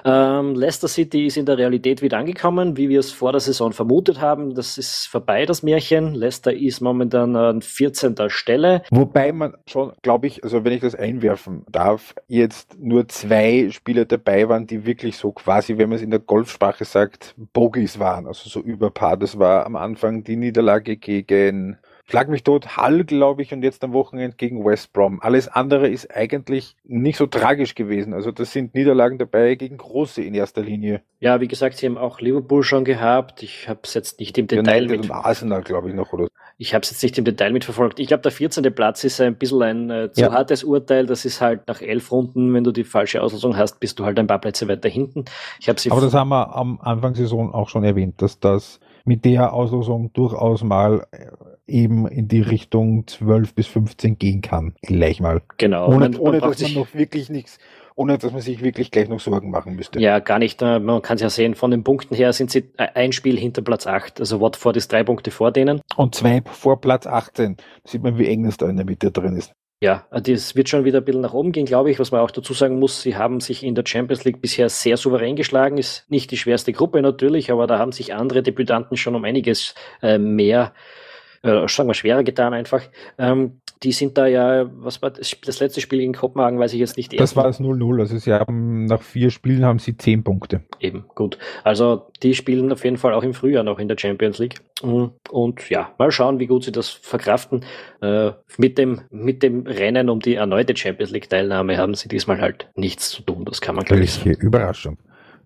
Ähm, Leicester City ist in der Realität wieder angekommen, wie wir es vor der Saison vermutet haben. Das ist vorbei, das Märchen. Leicester ist momentan an 14. Stelle. Stelle. Wobei man schon, glaube ich, also wenn ich das einwerfen darf, jetzt nur zwei Spieler dabei waren, die wirklich so quasi, wenn man es in der Golfsprache sagt, Bogies waren, also so überpaar. Das war am Anfang die Niederlage gegen Schlag mich tot, Hall, glaube ich, und jetzt am Wochenende gegen West Brom. Alles andere ist eigentlich nicht so tragisch gewesen. Also das sind Niederlagen dabei gegen Große in erster Linie. Ja, wie gesagt, sie haben auch Liverpool schon gehabt. Ich habe es jetzt nicht im Detail ja, mit. Arsenal, glaube ich, noch, oder? Ich habe es jetzt nicht im Detail mitverfolgt. Ich glaube, der 14. Platz ist ein bisschen ein äh, zu ja. hartes Urteil. Das ist halt nach elf Runden, wenn du die falsche Auslosung hast, bist du halt ein paar Plätze weiter hinten. Ich sie Aber das haben wir am Anfang Saison auch schon erwähnt, dass das mit der Auslosung durchaus mal äh, eben in die Richtung 12 bis 15 gehen kann, gleich mal. Genau. Ohne, man, ohne dass man noch wirklich nichts, ohne dass man sich wirklich gleich noch Sorgen machen müsste. Ja, gar nicht. Äh, man kann es ja sehen, von den Punkten her sind sie ein Spiel hinter Platz 8. Also Watford ist drei Punkte vor denen. Und zwei vor Platz 18. Da sieht man, wie eng das da in der Mitte drin ist. Ja, das wird schon wieder ein bisschen nach oben gehen, glaube ich. Was man auch dazu sagen muss, sie haben sich in der Champions League bisher sehr souverän geschlagen. Ist nicht die schwerste Gruppe natürlich, aber da haben sich andere Debütanten schon um einiges äh, mehr äh, sagen wir, schwerer getan einfach. Ähm, die sind da ja, was war das, das letzte Spiel gegen Kopenhagen, weiß ich jetzt nicht. Das war das 0-0, also sie haben nach vier Spielen haben sie zehn Punkte. Eben, gut. Also die spielen auf jeden Fall auch im Frühjahr noch in der Champions League. Und, und ja, mal schauen, wie gut sie das verkraften. Äh, mit, dem, mit dem Rennen um die erneute Champions League Teilnahme haben sie diesmal halt nichts zu tun. Das kann man glaube ich sagen. Überraschung.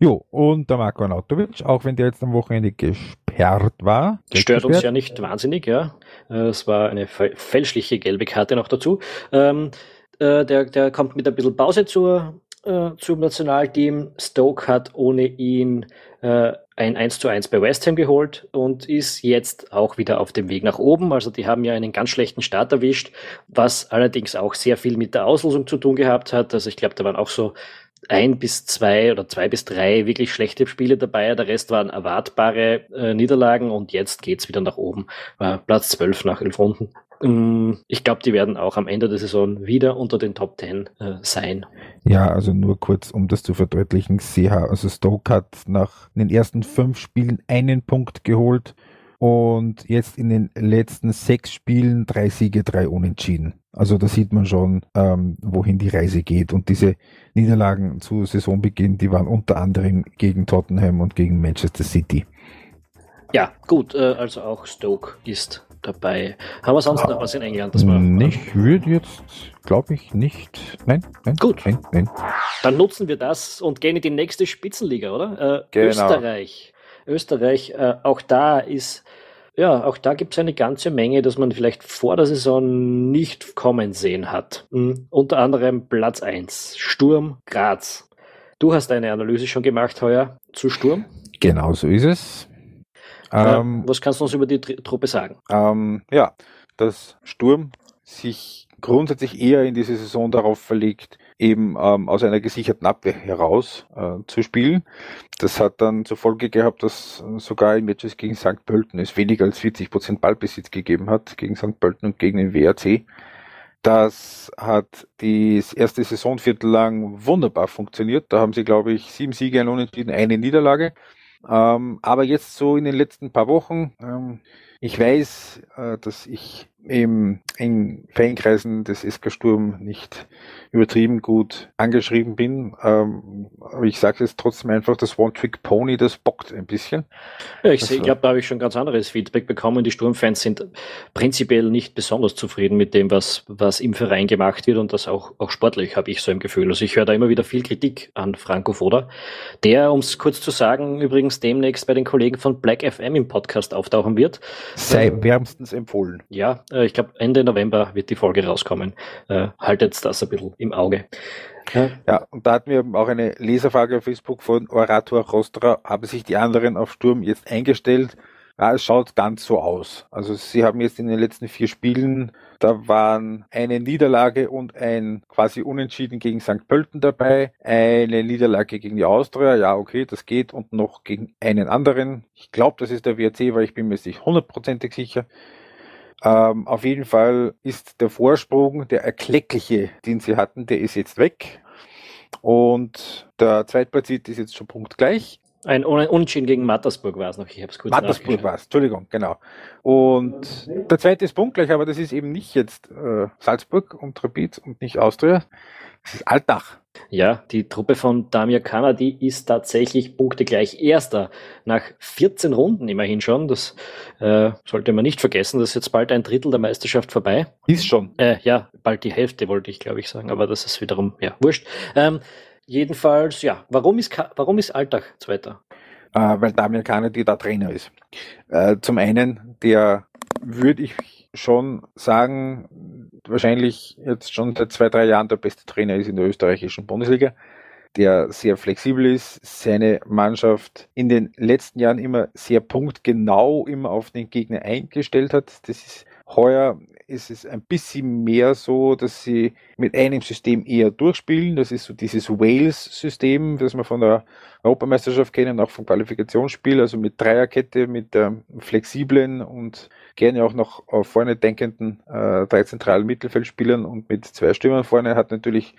Jo, und der Marco Anatovic, auch wenn der jetzt am Wochenende gesperrt war. Stört gesperrt. uns ja nicht wahnsinnig, ja. Äh, es war eine fälschliche gelbe Karte noch dazu. Ähm, äh, der, der kommt mit ein bisschen Pause zur, äh, zum Nationalteam. Stoke hat ohne ihn äh, ein 1 zu 1 bei West Ham geholt und ist jetzt auch wieder auf dem Weg nach oben. Also die haben ja einen ganz schlechten Start erwischt, was allerdings auch sehr viel mit der Auslosung zu tun gehabt hat. Also ich glaube, da waren auch so ein bis zwei oder zwei bis drei wirklich schlechte Spiele dabei. Der Rest waren erwartbare äh, Niederlagen und jetzt geht's wieder nach oben. Äh, Platz 12 nach elf Runden. Ähm, ich glaube, die werden auch am Ende der Saison wieder unter den Top 10 äh, sein. Ja, also nur kurz, um das zu verdeutlichen. CH, also Stoke hat nach den ersten fünf Spielen einen Punkt geholt und jetzt in den letzten sechs Spielen drei Siege, drei Unentschieden. Also da sieht man schon, ähm, wohin die Reise geht. Und diese Niederlagen zu Saisonbeginn, die waren unter anderem gegen Tottenham und gegen Manchester City. Ja, gut, äh, also auch Stoke ist dabei. Haben wir sonst noch was in England? Das war, ich würde jetzt, glaube ich, nicht. Nein, nein. Gut. Nein, nein. Dann nutzen wir das und gehen in die nächste Spitzenliga, oder? Äh, genau. Österreich. Österreich, äh, auch da ist, ja, auch da gibt es eine ganze Menge, dass man vielleicht vor der Saison nicht kommen sehen hat. Mhm. Unter anderem Platz 1, Sturm Graz. Du hast eine Analyse schon gemacht heuer zu Sturm. Genau so ist es. Ähm, was kannst du uns über die Truppe sagen? Ähm, ja, dass Sturm sich grundsätzlich eher in diese Saison darauf verlegt, eben ähm, aus einer gesicherten Abwehr heraus äh, zu spielen. Das hat dann zur Folge gehabt, dass sogar in Matches gegen St. Pölten es weniger als 40 Prozent Ballbesitz gegeben hat, gegen St. Pölten und gegen den WRC. Das hat das erste Saisonviertel lang wunderbar funktioniert. Da haben sie, glaube ich, sieben Siege, ein Unentschieden, eine Niederlage. Ähm, aber jetzt so in den letzten paar Wochen, ähm, ich weiß, äh, dass ich im, in Fankreisen des SK Sturm nicht übertrieben gut angeschrieben bin. Ähm, aber ich sage jetzt trotzdem einfach, das One-Trick-Pony, das bockt ein bisschen. Ja, ich, also, ich glaube, da habe ich schon ganz anderes Feedback bekommen. Die Sturmfans sind prinzipiell nicht besonders zufrieden mit dem, was, was im Verein gemacht wird und das auch, auch sportlich, habe ich so im Gefühl. Also ich höre da immer wieder viel Kritik an Franco Foda, der, um es kurz zu sagen, übrigens demnächst bei den Kollegen von Black FM im Podcast auftauchen wird. Sei wärmstens empfohlen. Ja, äh, ich glaube, Ende November wird die Folge rauskommen. Äh, haltet das ein bisschen im Auge. Ja. ja, und da hatten wir auch eine Leserfrage auf Facebook von Orator Rostra. Haben sich die anderen auf Sturm jetzt eingestellt? Ja, es schaut ganz so aus. Also sie haben jetzt in den letzten vier Spielen, da waren eine Niederlage und ein quasi Unentschieden gegen St. Pölten dabei, eine Niederlage gegen die Austria, ja okay, das geht, und noch gegen einen anderen. Ich glaube, das ist der WRC, weil ich bin mir nicht hundertprozentig sicher. Ähm, auf jeden Fall ist der Vorsprung, der erkleckliche, den sie hatten, der ist jetzt weg. Und der Zweitplatzierte ist jetzt schon punktgleich. Ein Unentschieden gegen Mattersburg war es noch, ich habe es kurz Mattersburg war es, Entschuldigung, genau. Und der zweite ist punktgleich, aber das ist eben nicht jetzt äh, Salzburg und Rapid und nicht Austria, das ist Altach. Ja, die Truppe von Damir Kana, die ist tatsächlich punktegleich Erster. Nach 14 Runden immerhin schon. Das äh, sollte man nicht vergessen. Das ist jetzt bald ein Drittel der Meisterschaft vorbei. Ist schon. Äh, ja, bald die Hälfte wollte ich, glaube ich, sagen. Aber das ist wiederum, ja, wurscht. Ähm, jedenfalls, ja, warum ist, warum ist Alltag Zweiter? Äh, weil Damir Kana, die da Trainer ist. Äh, zum einen, der würde ich schon sagen, wahrscheinlich jetzt schon seit zwei, drei Jahren der beste Trainer ist in der österreichischen Bundesliga, der sehr flexibel ist, seine Mannschaft in den letzten Jahren immer sehr punktgenau immer auf den Gegner eingestellt hat. Das ist heuer ist es ein bisschen mehr so, dass sie mit einem System eher durchspielen. Das ist so dieses Wales-System, das wir von der Europameisterschaft kennen, auch vom Qualifikationsspiel, also mit Dreierkette, mit der flexiblen und gerne auch noch auf vorne denkenden äh, drei zentralen Mittelfeldspielern und mit zwei Stürmern vorne hat natürlich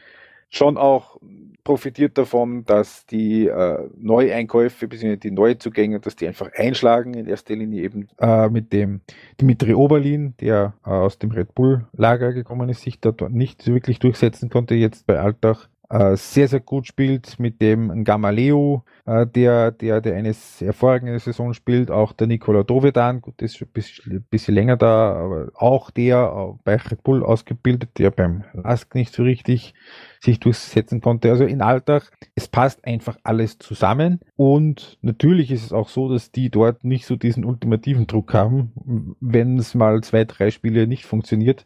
schon auch profitiert davon, dass die äh, Neueinkäufe bzw. die Neuzugänge, dass die einfach einschlagen, in erster Linie eben äh, mit dem Dimitri Oberlin, der äh, aus dem Red Bull Lager gekommen ist, sich dort nicht wirklich durchsetzen konnte, jetzt bei Altach äh, sehr, sehr gut spielt, mit dem Gamaleo, äh, der, der, der eine hervorragende Saison spielt, auch der Nikola Dovedan, gut, ist schon ein bisschen, bisschen länger da, aber auch der äh, bei Red Bull ausgebildet, der beim Lask nicht so richtig sich durchsetzen konnte. Also in Alltag, es passt einfach alles zusammen. Und natürlich ist es auch so, dass die dort nicht so diesen ultimativen Druck haben, wenn es mal zwei, drei Spiele nicht funktioniert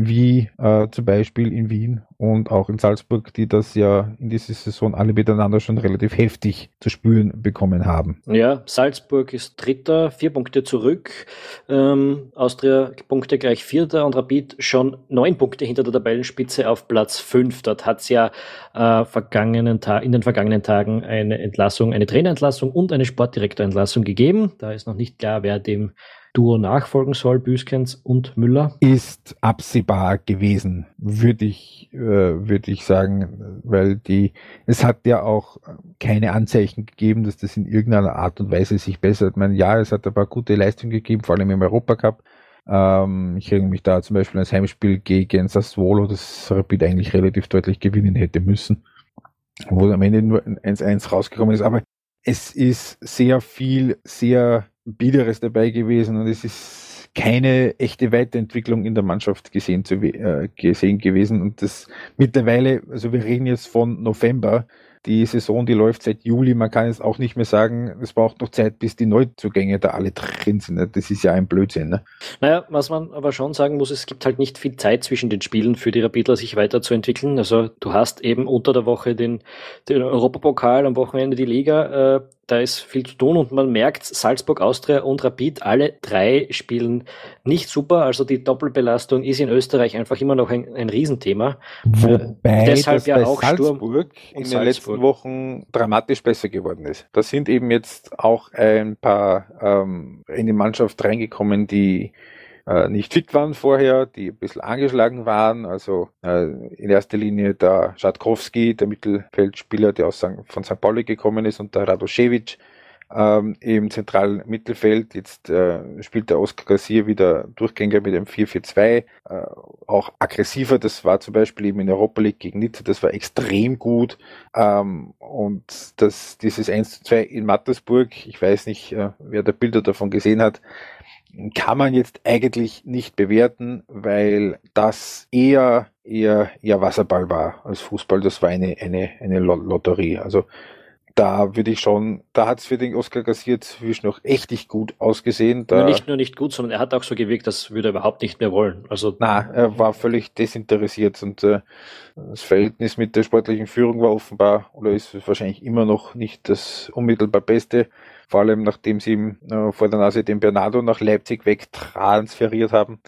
wie äh, zum Beispiel in Wien und auch in Salzburg, die das ja in dieser Saison alle miteinander schon relativ heftig zu spüren bekommen haben. Ja, Salzburg ist Dritter, vier Punkte zurück. Ähm, Austria Punkte gleich Vierter und Rapid schon neun Punkte hinter der Tabellenspitze auf Platz fünf. Dort hat es ja äh, vergangenen in den vergangenen Tagen eine Entlassung, eine Trainerentlassung und eine Sportdirektorentlassung gegeben. Da ist noch nicht klar, wer dem Duo nachfolgen soll, Büskens und Müller? Ist absehbar gewesen, würde ich, äh, würde ich sagen, weil die, es hat ja auch keine Anzeichen gegeben, dass das in irgendeiner Art und Weise sich bessert. Ich meine, ja, es hat ein paar gute Leistungen gegeben, vor allem im Europacup. Ähm, ich erinnere mich da zum Beispiel an das Heimspiel gegen Sassuolo, das Rapid eigentlich relativ deutlich gewinnen hätte müssen, wo am Ende nur 1-1 rausgekommen ist. Aber es ist sehr viel, sehr Biederes dabei gewesen und es ist keine echte Weiterentwicklung in der Mannschaft gesehen, zu, äh, gesehen gewesen. Und das mittlerweile, also wir reden jetzt von November, die Saison, die läuft seit Juli. Man kann jetzt auch nicht mehr sagen, es braucht noch Zeit, bis die Neuzugänge da alle drin sind. Ne? Das ist ja ein Blödsinn. Ne? Naja, was man aber schon sagen muss, es gibt halt nicht viel Zeit zwischen den Spielen für die Rapidler, sich weiterzuentwickeln. Also du hast eben unter der Woche den, den Europapokal, am Wochenende die Liga. Äh, da ist viel zu tun und man merkt, Salzburg, Austria und Rapid, alle drei spielen nicht super. Also die Doppelbelastung ist in Österreich einfach immer noch ein, ein Riesenthema. Wobei deshalb ja auch Salzburg in den letzten Wochen dramatisch besser geworden ist. Da sind eben jetzt auch ein paar ähm, in die Mannschaft reingekommen, die äh, nicht fit waren vorher, die ein bisschen angeschlagen waren. Also äh, in erster Linie der Schatkowski, der Mittelfeldspieler, der aus St. von St. Pauli gekommen ist, und der Radoschewitsch ähm, im zentralen Mittelfeld. Jetzt äh, spielt der Oskar Garcia wieder Durchgänger mit dem 4-4-2, äh, auch aggressiver. Das war zum Beispiel eben in Europa League gegen Nizza, das war extrem gut. Ähm, und das, dieses 1-2 in Mattersburg, ich weiß nicht, äh, wer der Bilder davon gesehen hat, kann man jetzt eigentlich nicht bewerten, weil das eher eher eher Wasserball war als Fußball. Das war eine eine eine Lotterie. Also da würde ich schon, da hat es für den Oscar Garcia zwischen noch echt nicht gut ausgesehen. Da, nur nicht nur nicht gut, sondern er hat auch so gewirkt, das würde er überhaupt nicht mehr wollen. Also na, er war völlig desinteressiert und äh, das Verhältnis mit der sportlichen Führung war offenbar oder ist wahrscheinlich immer noch nicht das unmittelbar Beste. Vor allem nachdem sie ihm äh, vor der Nase den Bernardo nach Leipzig wegtransferiert haben.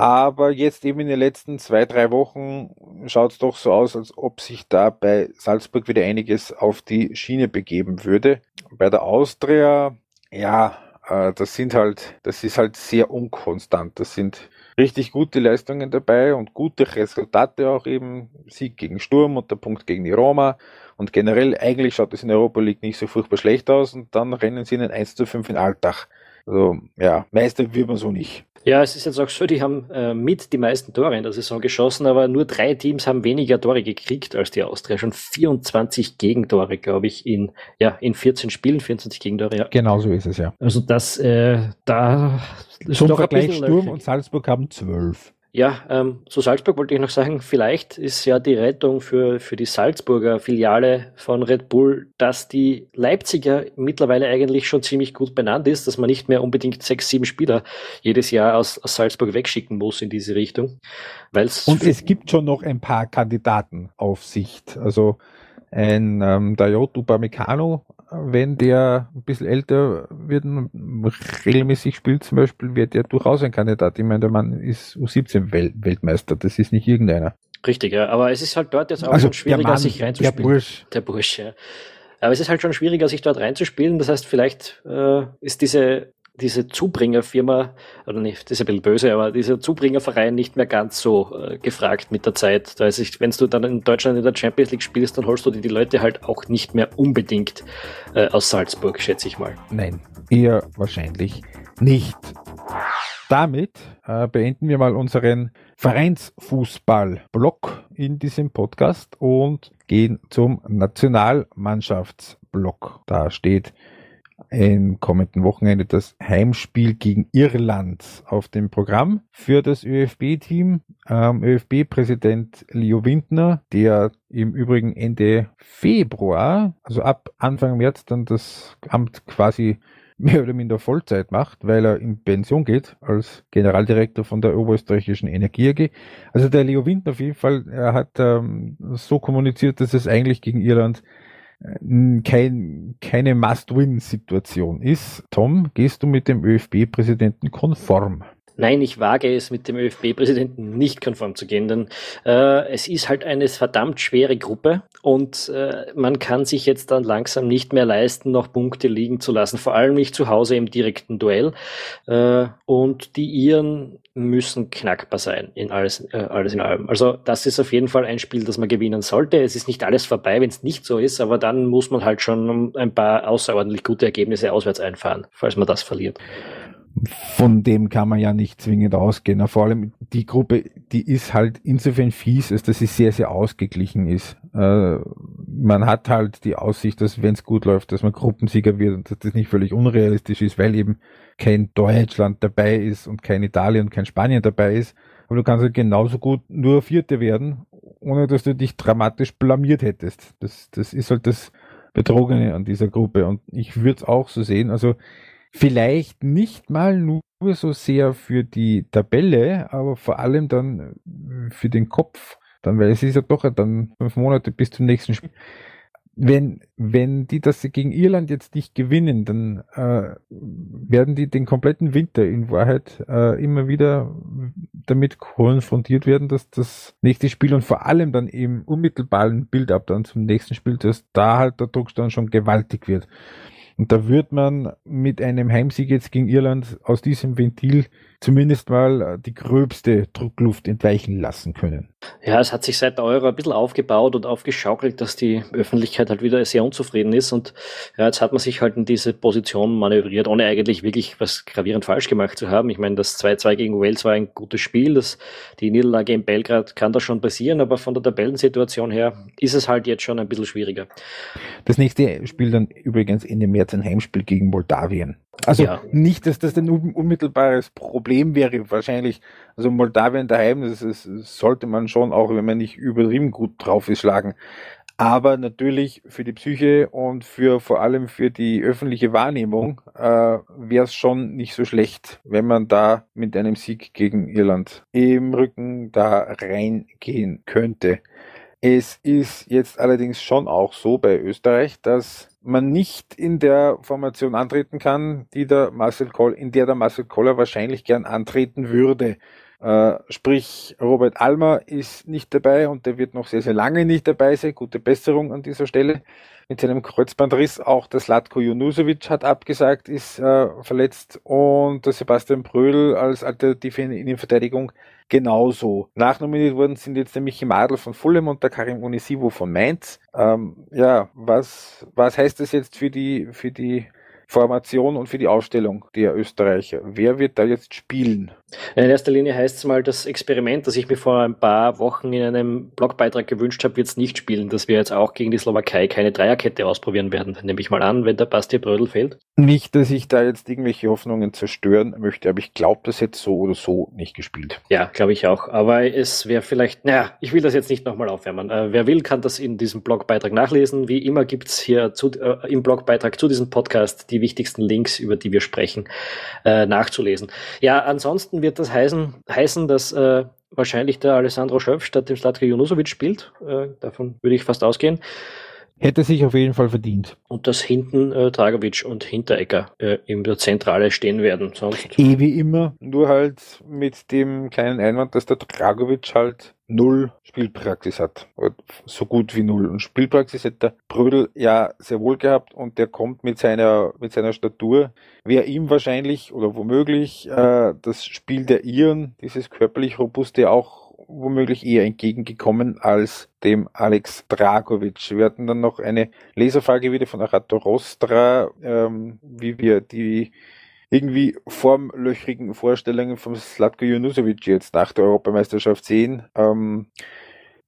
Aber jetzt eben in den letzten zwei, drei Wochen schaut es doch so aus, als ob sich da bei Salzburg wieder einiges auf die Schiene begeben würde. Bei der Austria, ja, äh, das sind halt, das ist halt sehr unkonstant. Das sind richtig gute Leistungen dabei und gute Resultate auch eben. Sieg gegen Sturm und der Punkt gegen die Roma. Und generell, eigentlich schaut es in Europa League nicht so furchtbar schlecht aus und dann rennen sie in den 1 zu 5 in Alltag. Also, ja, Meister wird man so nicht. Ja, es ist jetzt auch so, die haben äh, mit die meisten Tore in der Saison geschossen, aber nur drei Teams haben weniger Tore gekriegt als die Austria. Schon 24 Gegentore, glaube ich, in, ja, in 14 Spielen, 24 Gegentore, ja. Genau so ist es, ja. Also das, äh, da... Zum Vergleich Sturm und Salzburg haben zwölf. Ja, ähm, zu Salzburg wollte ich noch sagen, vielleicht ist ja die Rettung für, für die Salzburger Filiale von Red Bull, dass die Leipziger mittlerweile eigentlich schon ziemlich gut benannt ist, dass man nicht mehr unbedingt sechs, sieben Spieler jedes Jahr aus, aus Salzburg wegschicken muss in diese Richtung. Weil's Und es gibt schon noch ein paar Kandidaten auf Sicht. Also ein ähm, Dayot Upamecano wenn der ein bisschen älter wird und regelmäßig spielt zum Beispiel, wird er durchaus ein Kandidat. Ich meine, der Mann ist U17-Weltmeister, das ist nicht irgendeiner. Richtig, ja. aber es ist halt dort jetzt auch also schon schwieriger, Mann, sich reinzuspielen. Der Bursch. Der Bursch, ja. Aber es ist halt schon schwieriger, sich dort reinzuspielen. Das heißt, vielleicht äh, ist diese diese Zubringerfirma, oder nicht, das ist ein bisschen böse, aber dieser Zubringerverein nicht mehr ganz so äh, gefragt mit der Zeit. Da ist, wenn du dann in Deutschland in der Champions League spielst, dann holst du dir die Leute halt auch nicht mehr unbedingt äh, aus Salzburg, schätze ich mal. Nein, eher wahrscheinlich nicht. Damit äh, beenden wir mal unseren Vereinsfußball-Block in diesem Podcast und gehen zum Nationalmannschaftsblock. Da steht im kommenden Wochenende das Heimspiel gegen Irland auf dem Programm für das ÖFB-Team. Ähm, ÖFB-Präsident Leo Windner, der im Übrigen Ende Februar, also ab Anfang März, dann das Amt quasi mehr oder minder Vollzeit macht, weil er in Pension geht als Generaldirektor von der Oberösterreichischen Energie AG. Also der Leo Wind auf jeden Fall, er hat ähm, so kommuniziert, dass es eigentlich gegen Irland kein, keine Must-Win-Situation ist. Tom, gehst du mit dem ÖFB-Präsidenten konform? Nein, ich wage es mit dem ÖFB-Präsidenten nicht konform zu gehen, denn äh, es ist halt eine verdammt schwere Gruppe und äh, man kann sich jetzt dann langsam nicht mehr leisten, noch Punkte liegen zu lassen, vor allem nicht zu Hause im direkten Duell. Äh, und die Iren müssen knackbar sein in alles, äh, alles in allem. Also das ist auf jeden Fall ein Spiel, das man gewinnen sollte. Es ist nicht alles vorbei, wenn es nicht so ist, aber dann muss man halt schon ein paar außerordentlich gute Ergebnisse auswärts einfahren, falls man das verliert von dem kann man ja nicht zwingend ausgehen. Vor allem die Gruppe, die ist halt insofern fies, als dass sie sehr, sehr ausgeglichen ist. Äh, man hat halt die Aussicht, dass wenn es gut läuft, dass man Gruppensieger wird und dass das nicht völlig unrealistisch ist, weil eben kein Deutschland dabei ist und kein Italien und kein Spanien dabei ist. Aber du kannst halt genauso gut nur Vierte werden, ohne dass du dich dramatisch blamiert hättest. Das, das ist halt das Betrogene an dieser Gruppe. Und ich würde es auch so sehen. Also Vielleicht nicht mal nur so sehr für die Tabelle, aber vor allem dann äh, für den Kopf. Dann, weil es ist ja doch dann fünf Monate bis zum nächsten Spiel. Wenn, wenn die das gegen Irland jetzt nicht gewinnen, dann äh, werden die den kompletten Winter in Wahrheit äh, immer wieder damit konfrontiert werden, dass das nächste Spiel und vor allem dann im unmittelbaren Build-up dann zum nächsten Spiel, dass da halt der Druck dann schon gewaltig wird. Und da wird man mit einem Heimsieg jetzt gegen Irland aus diesem Ventil zumindest mal äh, die gröbste Druckluft entweichen lassen können. Ja, es hat sich seit der Euro ein bisschen aufgebaut und aufgeschaukelt, dass die Öffentlichkeit halt wieder sehr unzufrieden ist. Und ja, jetzt hat man sich halt in diese Position manövriert, ohne eigentlich wirklich was gravierend falsch gemacht zu haben. Ich meine, das 2-2 gegen Wales war ein gutes Spiel. Das, die Niederlage in Belgrad kann da schon passieren, aber von der Tabellensituation her ist es halt jetzt schon ein bisschen schwieriger. Das nächste Spiel dann übrigens Ende März ein Heimspiel gegen Moldawien. Also ja. nicht, dass das ein unmittelbares Problem wäre, wahrscheinlich. Also Moldawien daheim, das, ist, das sollte man schon auch, wenn man nicht übertrieben gut drauf ist, schlagen. Aber natürlich für die Psyche und für vor allem für die öffentliche Wahrnehmung äh, wäre es schon nicht so schlecht, wenn man da mit einem Sieg gegen Irland im Rücken da reingehen könnte. Es ist jetzt allerdings schon auch so bei Österreich, dass man nicht in der Formation antreten kann, die der Marcel Koll, in der der Marcel Koller wahrscheinlich gern antreten würde. Äh, sprich, Robert Almer ist nicht dabei und der wird noch sehr, sehr lange nicht dabei sein. Gute Besserung an dieser Stelle. Mit seinem Kreuzbandriss auch der Slatko Junusovic hat abgesagt, ist äh, verletzt und der Sebastian Brödel als Alternative in Innenverteidigung genauso. Nachnominiert worden sind jetzt der Michi Madl von Fulham und der Karim Unisivo von Mainz. Ähm, ja, was, was heißt das jetzt für die, für die Formation und für die Aufstellung der Österreicher? Wer wird da jetzt spielen? In erster Linie heißt es mal, das Experiment, das ich mir vor ein paar Wochen in einem Blogbeitrag gewünscht habe, wird es nicht spielen, dass wir jetzt auch gegen die Slowakei keine Dreierkette ausprobieren werden. Nehme ich mal an, wenn der Basti Brödel fehlt. Nicht, dass ich da jetzt irgendwelche Hoffnungen zerstören möchte, aber ich glaube, das hätte so oder so nicht gespielt. Ja, glaube ich auch. Aber es wäre vielleicht, naja, ich will das jetzt nicht nochmal aufwärmen. Äh, wer will, kann das in diesem Blogbeitrag nachlesen. Wie immer gibt es hier zu, äh, im Blogbeitrag zu diesem Podcast die wichtigsten Links, über die wir sprechen, äh, nachzulesen. Ja, ansonsten wird das heißen, heißen dass äh, wahrscheinlich der Alessandro Schöpf statt dem Slatko Junusovic spielt. Äh, davon würde ich fast ausgehen. Hätte sich auf jeden Fall verdient. Und dass hinten äh, Dragovic und Hinteregger äh, in der Zentrale stehen werden. Sonst. Eh wie immer, nur halt mit dem kleinen Einwand, dass der Dragovic halt null Spielpraxis hat. So gut wie null. Und Spielpraxis hat der Brödel ja sehr wohl gehabt und der kommt mit seiner, mit seiner Statur, wäre ihm wahrscheinlich oder womöglich äh, das Spiel der Iren, dieses körperlich robuste auch womöglich eher entgegengekommen als dem Alex Dragovic. Wir hatten dann noch eine Leserfrage wieder von Arato Rostra, ähm, wie wir die irgendwie formlöchrigen Vorstellungen von Slatko Junusovic jetzt nach der Europameisterschaft sehen. Ähm,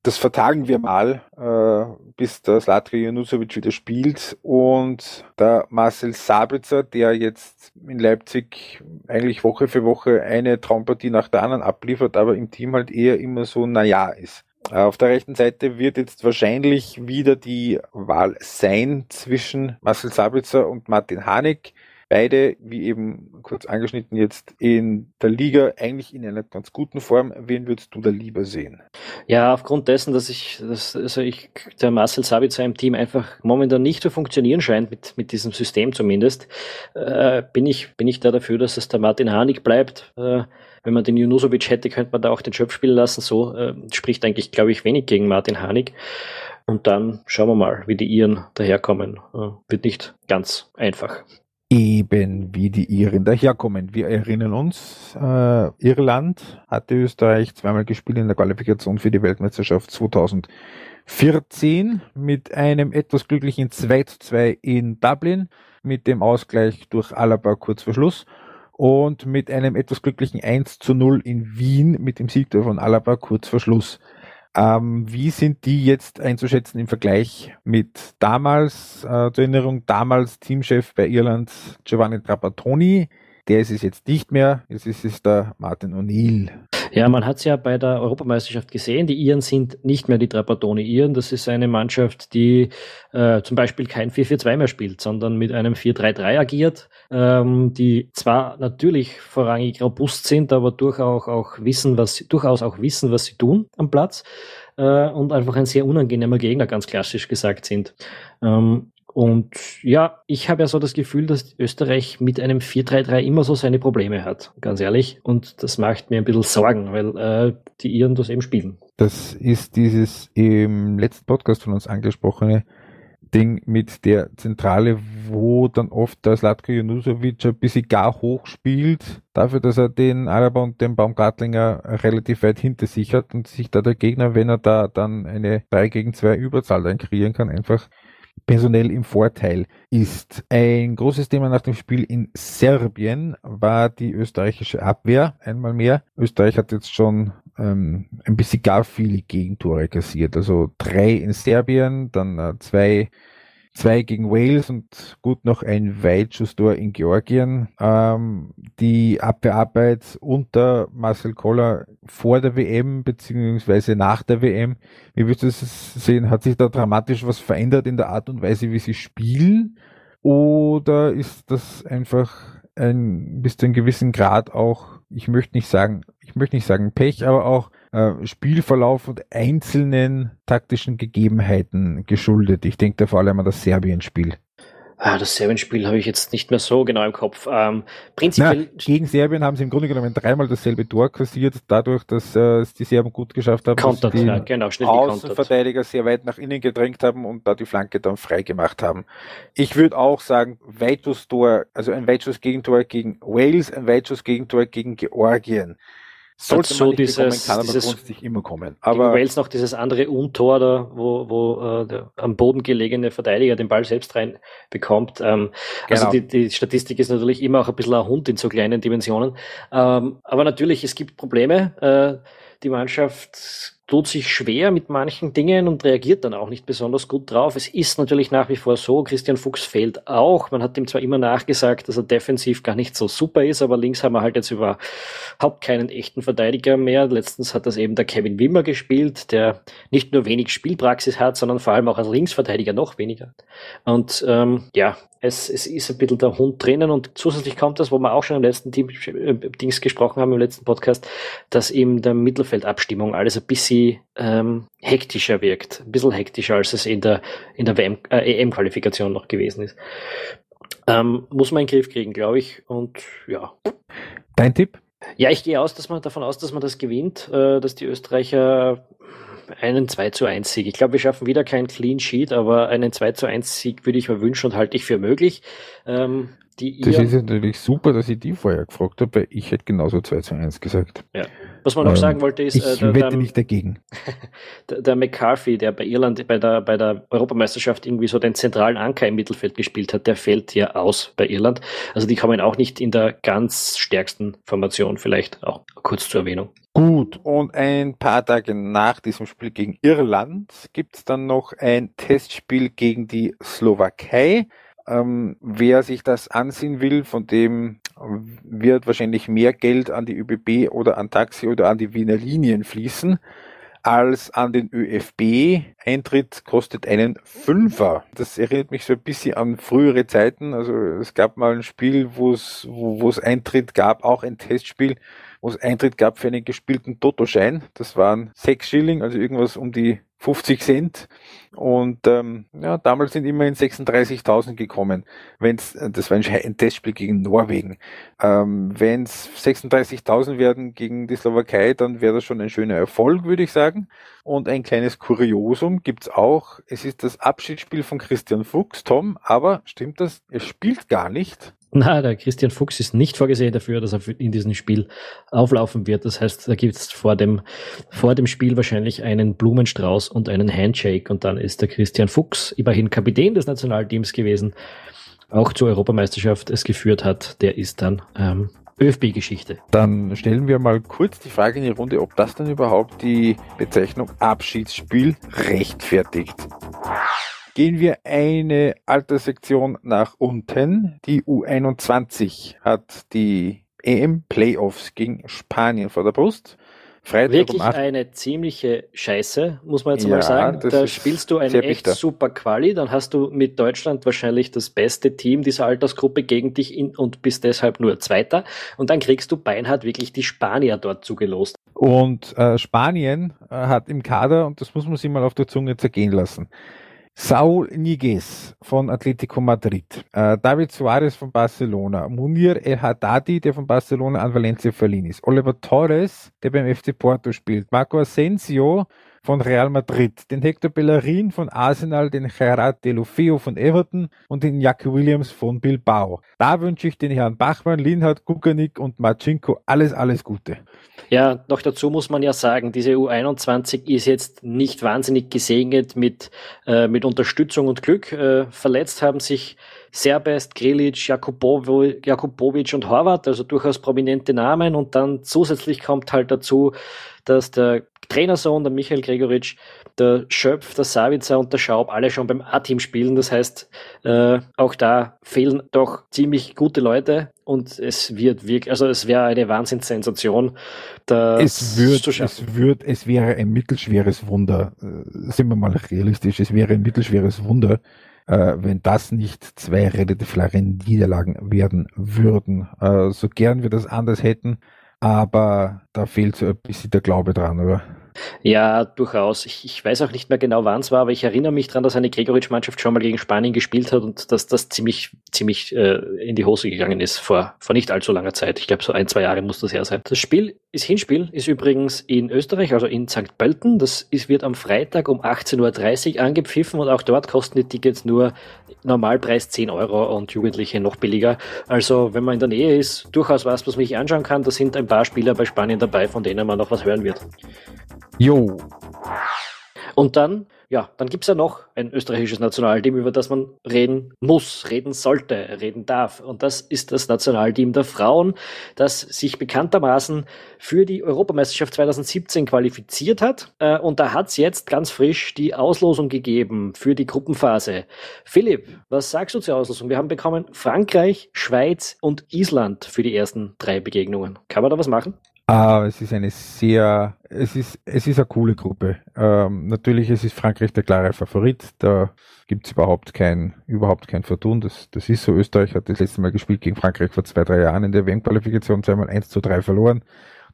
das vertagen wir mal, äh, bis der Slatko Janusovic wieder spielt und der Marcel Sabitzer, der jetzt in Leipzig eigentlich Woche für Woche eine Traumpartie nach der anderen abliefert, aber im Team halt eher immer so naja ist. Äh, auf der rechten Seite wird jetzt wahrscheinlich wieder die Wahl sein zwischen Marcel Sabitzer und Martin Hanig. Beide, wie eben kurz angeschnitten, jetzt in der Liga eigentlich in einer ganz guten Form. Wen würdest du da lieber sehen? Ja, aufgrund dessen, dass ich, dass, also ich, der Marcel Sabitzer im Team einfach momentan nicht zu funktionieren scheint, mit, mit diesem System zumindest, äh, bin ich, bin ich da dafür, dass es der Martin Hanig bleibt. Äh, wenn man den Junusovic hätte, könnte man da auch den Schöpf spielen lassen. So äh, spricht eigentlich, glaube ich, wenig gegen Martin Hanig. Und dann schauen wir mal, wie die Iren daherkommen. Äh, wird nicht ganz einfach. Eben wie die Iren daherkommen. Wir erinnern uns, äh, Irland hatte Österreich zweimal gespielt in der Qualifikation für die Weltmeisterschaft 2014 mit einem etwas glücklichen 2 zu 2 in Dublin, mit dem Ausgleich durch Alaba kurz vor Schluss und mit einem etwas glücklichen 1 zu 0 in Wien mit dem Sieg von Alaba kurz vor Schluss. Ähm, wie sind die jetzt einzuschätzen im Vergleich mit damals, äh, zur Erinnerung, damals Teamchef bei Irland Giovanni Trapattoni, der ist es jetzt nicht mehr, jetzt ist es der Martin O'Neill. Ja, man hat es ja bei der Europameisterschaft gesehen, die Iren sind nicht mehr die Trapattoni-Iren, das ist eine Mannschaft, die äh, zum Beispiel kein 4-4-2 mehr spielt, sondern mit einem 4-3-3 agiert, ähm, die zwar natürlich vorrangig robust sind, aber durchaus auch wissen, was, durchaus auch wissen, was sie tun am Platz äh, und einfach ein sehr unangenehmer Gegner, ganz klassisch gesagt sind. Ähm, und ja, ich habe ja so das Gefühl, dass Österreich mit einem 4-3-3 immer so seine Probleme hat, ganz ehrlich. Und das macht mir ein bisschen Sorgen, weil äh, die Iren das eben spielen. Das ist dieses im letzten Podcast von uns angesprochene Ding mit der Zentrale, wo dann oft der Slatko Janusovic ein bisschen gar hoch spielt, dafür, dass er den Alaba und den Baumgartlinger relativ weit hinter sich hat und sich da der Gegner, wenn er da dann eine 3 gegen 2 Überzahl dann kreieren kann, einfach personell im Vorteil ist. Ein großes Thema nach dem Spiel in Serbien war die österreichische Abwehr einmal mehr. Österreich hat jetzt schon ähm, ein bisschen gar viele Gegentore kassiert. Also drei in Serbien, dann äh, zwei zwei gegen Wales und gut noch ein Weitschusstor in Georgien. Ähm, die Abwehrarbeit unter Marcel Koller vor der WM beziehungsweise nach der WM, wie würdest du das sehen? Hat sich da dramatisch was verändert in der Art und Weise, wie sie spielen? Oder ist das einfach ein, bis zu einem gewissen Grad auch, ich möchte nicht sagen, ich möchte nicht sagen Pech, aber auch äh, Spielverlauf und einzelnen taktischen Gegebenheiten geschuldet. Ich denke da vor allem an das Serbien-Spiel. Ah, das Serbien-Spiel habe ich jetzt nicht mehr so genau im Kopf. Ähm, prinzipiell Na, gegen Serbien haben sie im Grunde genommen dreimal dasselbe Tor kassiert, dadurch, dass äh, es die Serben gut geschafft haben, Kontert, dass die ja, genau, schnell Außenverteidiger sehr weit nach innen gedrängt haben und da die Flanke dann frei gemacht haben. Ich würde auch sagen, Weitschuss-Tor, also ein Weitschuss-Gegentor gegen Wales, ein Weitschuss-Gegentor gegen Georgien. Sollte nicht dieses, kann aber grundsätzlich immer kommen. Aber Wales noch dieses andere Untor da, wo, wo äh, der am Boden gelegene Verteidiger den Ball selbst rein bekommt. Ähm, also genau. Also die, die Statistik ist natürlich immer auch ein bisschen ein Hund in so kleinen Dimensionen. Ähm, aber natürlich, es gibt Probleme. Äh, die Mannschaft tut sich schwer mit manchen Dingen und reagiert dann auch nicht besonders gut drauf. Es ist natürlich nach wie vor so, Christian Fuchs fehlt auch. Man hat ihm zwar immer nachgesagt, dass er defensiv gar nicht so super ist, aber links haben wir halt jetzt überhaupt keinen echten Verteidiger mehr. Letztens hat das eben der Kevin Wimmer gespielt, der nicht nur wenig Spielpraxis hat, sondern vor allem auch als Linksverteidiger noch weniger. Und ähm, ja, es, es ist ein bisschen der Hund drinnen und zusätzlich kommt das, wo wir auch schon im letzten Team, äh, Dings gesprochen haben, im letzten Podcast, dass eben der Mittelfeldabstimmung alles ein bisschen ähm, hektischer wirkt. Ein bisschen hektischer, als es in der, in der WM, äh, EM-Qualifikation noch gewesen ist. Ähm, muss man in den Griff kriegen, glaube ich. Und ja. Dein Tipp? Ja, ich gehe aus, dass man davon aus, dass man das gewinnt, äh, dass die Österreicher einen 2 zu 1 Sieg. Ich glaube, wir schaffen wieder keinen Clean Sheet, aber einen 2 zu 1 Sieg würde ich mir wünschen und halte ich für möglich. Ähm, das ist natürlich super, dass ich die vorher gefragt habe, weil ich hätte genauso 2 zu 1 gesagt. Ja. Was man noch ähm, sagen wollte ist, ich äh, der, wette der, nicht dagegen. Der, der, McCarthy, der bei Irland bei der, bei der Europameisterschaft irgendwie so den zentralen Anker im Mittelfeld gespielt hat, der fällt ja aus bei Irland. Also die kommen auch nicht in der ganz stärksten Formation, vielleicht auch kurz zur Erwähnung. Gut, und ein paar Tage nach diesem Spiel gegen Irland gibt es dann noch ein Testspiel gegen die Slowakei. Ähm, wer sich das ansehen will, von dem wird wahrscheinlich mehr Geld an die ÖBB oder an Taxi oder an die Wiener Linien fließen. als an den ÖFB. Eintritt kostet einen Fünfer. Das erinnert mich so ein bisschen an frühere Zeiten. Also es gab mal ein Spiel, wo es, wo es Eintritt gab, auch ein Testspiel, wo es Eintritt gab für einen gespielten Totoschein. Das waren sechs Schilling, also irgendwas um die 50 Cent. Und ähm, ja, damals sind immerhin 36.000 gekommen. Wenn's, das war ein Testspiel gegen Norwegen. Ähm, Wenn es 36.000 werden gegen die Slowakei, dann wäre das schon ein schöner Erfolg, würde ich sagen. Und ein kleines Kuriosum gibt's auch. Es ist das Abschiedsspiel von Christian Fuchs, Tom, aber stimmt das? Er spielt gar nicht. Na, der Christian Fuchs ist nicht vorgesehen dafür, dass er in diesem Spiel auflaufen wird. Das heißt, da gibt es vor dem, vor dem Spiel wahrscheinlich einen Blumenstrauß und einen Handshake und dann ist der Christian Fuchs, immerhin Kapitän des Nationalteams gewesen, auch zur Europameisterschaft es geführt hat. Der ist dann ähm, ÖFB-Geschichte. Dann stellen wir mal kurz die Frage in die Runde, ob das dann überhaupt die Bezeichnung Abschiedsspiel rechtfertigt. Gehen wir eine Alterssektion nach unten. Die U21 hat die EM-Playoffs gegen Spanien vor der Brust. Freitag Wirklich um eine ziemliche Scheiße, muss man jetzt ja, mal sagen. Da spielst du ein echt bitter. super Quali, dann hast du mit Deutschland wahrscheinlich das beste Team dieser Altersgruppe gegen dich in, und bist deshalb nur Zweiter. Und dann kriegst du beinhard wirklich die Spanier dort zugelost. Und äh, Spanien äh, hat im Kader, und das muss man sich mal auf der Zunge zergehen lassen, Saul Niguez von Atletico Madrid, äh, David Suarez von Barcelona, Munir El Haddadi, der von Barcelona an Valencia verliehen ist, Oliver Torres, der beim FC Porto spielt, Marco Asensio, von Real Madrid, den Hector Bellerin von Arsenal, den Gerard Delofeo von Everton und den Jackie Williams von Bilbao. Da wünsche ich den Herrn Bachmann, Linhard, Kukanik und Marcinko alles, alles Gute. Ja, noch dazu muss man ja sagen, diese U21 ist jetzt nicht wahnsinnig gesegnet mit, äh, mit Unterstützung und Glück. Äh, verletzt haben sich Serbest, Grilic, Jakubovic und Horvath, also durchaus prominente Namen. Und dann zusätzlich kommt halt dazu, dass der Trainersohn, der Michael Gregoritsch, der Schöpf, der Savitzer und der Schaub alle schon beim A-Team spielen. Das heißt, äh, auch da fehlen doch ziemlich gute Leute und es wird wirklich, also es wäre eine Wahnsinnssensation, es wird, es wird, es wäre ein mittelschweres Wunder, äh, sind wir mal realistisch, es wäre ein mittelschweres Wunder, äh, wenn das nicht zwei relativ klare Niederlagen werden würden. Äh, so gern wir das anders hätten, aber da fehlt so ein bisschen der Glaube dran, oder? Ja, durchaus. Ich, ich weiß auch nicht mehr genau, wann es war, aber ich erinnere mich daran, dass eine Gregoritsch-Mannschaft schon mal gegen Spanien gespielt hat und dass das ziemlich, ziemlich äh, in die Hose gegangen ist vor, vor nicht allzu langer Zeit. Ich glaube, so ein, zwei Jahre muss das her sein. Das Spiel ist Hinspiel, ist übrigens in Österreich, also in St. Pölten. Das ist, wird am Freitag um 18.30 Uhr angepfiffen und auch dort kosten die Tickets nur Normalpreis 10 Euro und Jugendliche noch billiger. Also, wenn man in der Nähe ist, durchaus was, was mich anschauen kann. Da sind ein paar Spieler bei Spanien dabei, von denen man noch was hören wird. Jo. Und dann, ja, dann gibt's ja noch ein österreichisches Nationalteam, über das man reden muss, reden sollte, reden darf. Und das ist das Nationalteam der Frauen, das sich bekanntermaßen für die Europameisterschaft 2017 qualifiziert hat. Äh, und da hat's jetzt ganz frisch die Auslosung gegeben für die Gruppenphase. Philipp, was sagst du zur Auslosung? Wir haben bekommen Frankreich, Schweiz und Island für die ersten drei Begegnungen. Kann man da was machen? Aber es ist eine sehr, es ist, es ist eine coole Gruppe. Ähm, natürlich, es ist Frankreich der klare Favorit. Da gibt es überhaupt kein, überhaupt kein Vertun. Das, das ist so. Österreich hat das letzte Mal gespielt gegen Frankreich vor zwei, drei Jahren in der WM-Qualifikation, zweimal 1 zu 3 verloren.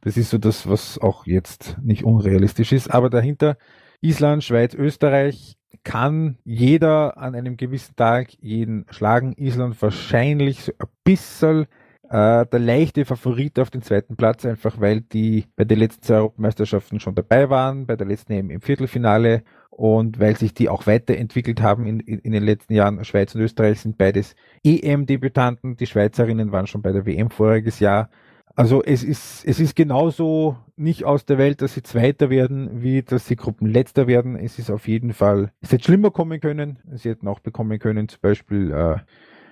Das ist so das, was auch jetzt nicht unrealistisch ist. Aber dahinter Island, Schweiz, Österreich kann jeder an einem gewissen Tag jeden schlagen. Island wahrscheinlich so ein bisschen äh, der leichte Favorit auf den zweiten Platz, einfach weil die bei den letzten zwei Europameisterschaften schon dabei waren, bei der letzten EM im Viertelfinale und weil sich die auch weiterentwickelt haben in, in, in den letzten Jahren. Schweiz und Österreich sind beides EM-Debütanten. Die Schweizerinnen waren schon bei der WM voriges Jahr. Also es ist, es ist genauso nicht aus der Welt, dass sie Zweiter werden, wie dass sie Gruppenletzter werden. Es ist auf jeden Fall, es hätte schlimmer kommen können. Sie hätten auch bekommen können, zum Beispiel äh,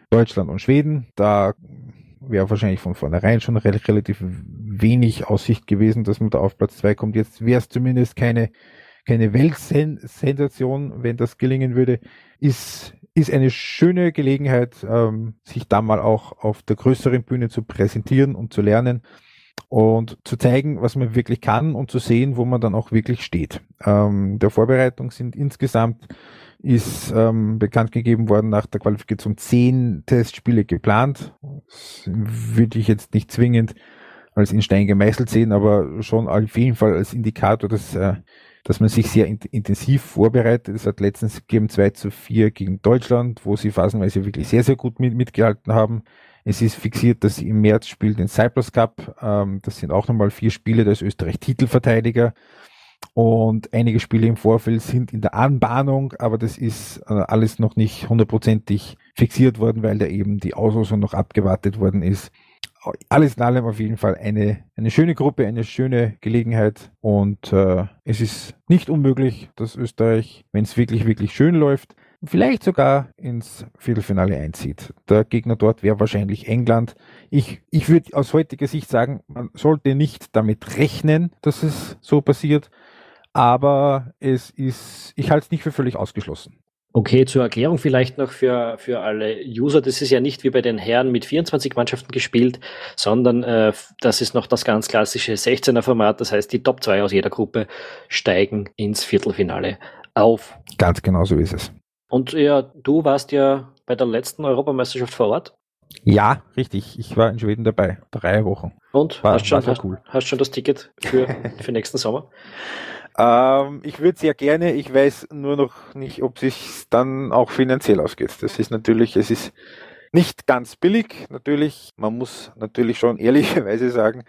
Deutschland und Schweden. Da wäre wahrscheinlich von vornherein schon relativ wenig Aussicht gewesen, dass man da auf Platz zwei kommt. Jetzt wäre es zumindest keine, keine Weltsensation, wenn das gelingen würde. Ist, ist eine schöne Gelegenheit, ähm, sich da mal auch auf der größeren Bühne zu präsentieren und zu lernen. und zu zeigen, was man wirklich kann und zu sehen, wo man dann auch wirklich steht. Ähm, der Vorbereitung sind insgesamt ist ähm, bekannt gegeben worden nach der Qualifikation zehn Testspiele geplant. Das würde ich jetzt nicht zwingend als in Stein gemeißelt sehen, aber schon auf jeden Fall als Indikator, dass, äh, dass man sich sehr in intensiv vorbereitet. Es hat letztens gegeben 2 zu 4 gegen Deutschland, wo sie phasenweise wirklich sehr, sehr gut mit, mitgehalten haben. Es ist fixiert, dass sie im März spielt den Cyprus Cup. Ähm, das sind auch nochmal vier Spiele, da ist Österreich Titelverteidiger. Und einige Spiele im Vorfeld sind in der Anbahnung, aber das ist äh, alles noch nicht hundertprozentig fixiert worden, weil da eben die Auslosung noch abgewartet worden ist. Alles in allem auf jeden Fall eine, eine schöne Gruppe, eine schöne Gelegenheit und äh, es ist nicht unmöglich, dass Österreich, wenn es wirklich, wirklich schön läuft, vielleicht sogar ins Viertelfinale einzieht. Der Gegner dort wäre wahrscheinlich England. Ich, ich würde aus heutiger Sicht sagen, man sollte nicht damit rechnen, dass es so passiert, aber es ist, ich halte es nicht für völlig ausgeschlossen. Okay, zur Erklärung vielleicht noch für, für alle User. Das ist ja nicht wie bei den Herren mit 24 Mannschaften gespielt, sondern äh, das ist noch das ganz klassische 16er Format. Das heißt, die Top 2 aus jeder Gruppe steigen ins Viertelfinale auf. Ganz genau so ist es. Und ja, du warst ja bei der letzten Europameisterschaft vor Ort. Ja, richtig. Ich war in Schweden dabei. Drei Wochen. Und war, hast, schon, hast, cool. hast schon das Ticket für, für nächsten Sommer? Ähm, ich würde sehr gerne, ich weiß nur noch nicht, ob sich dann auch finanziell ausgeht. Das ist natürlich, es ist nicht ganz billig, natürlich. Man muss natürlich schon ehrlicherweise sagen,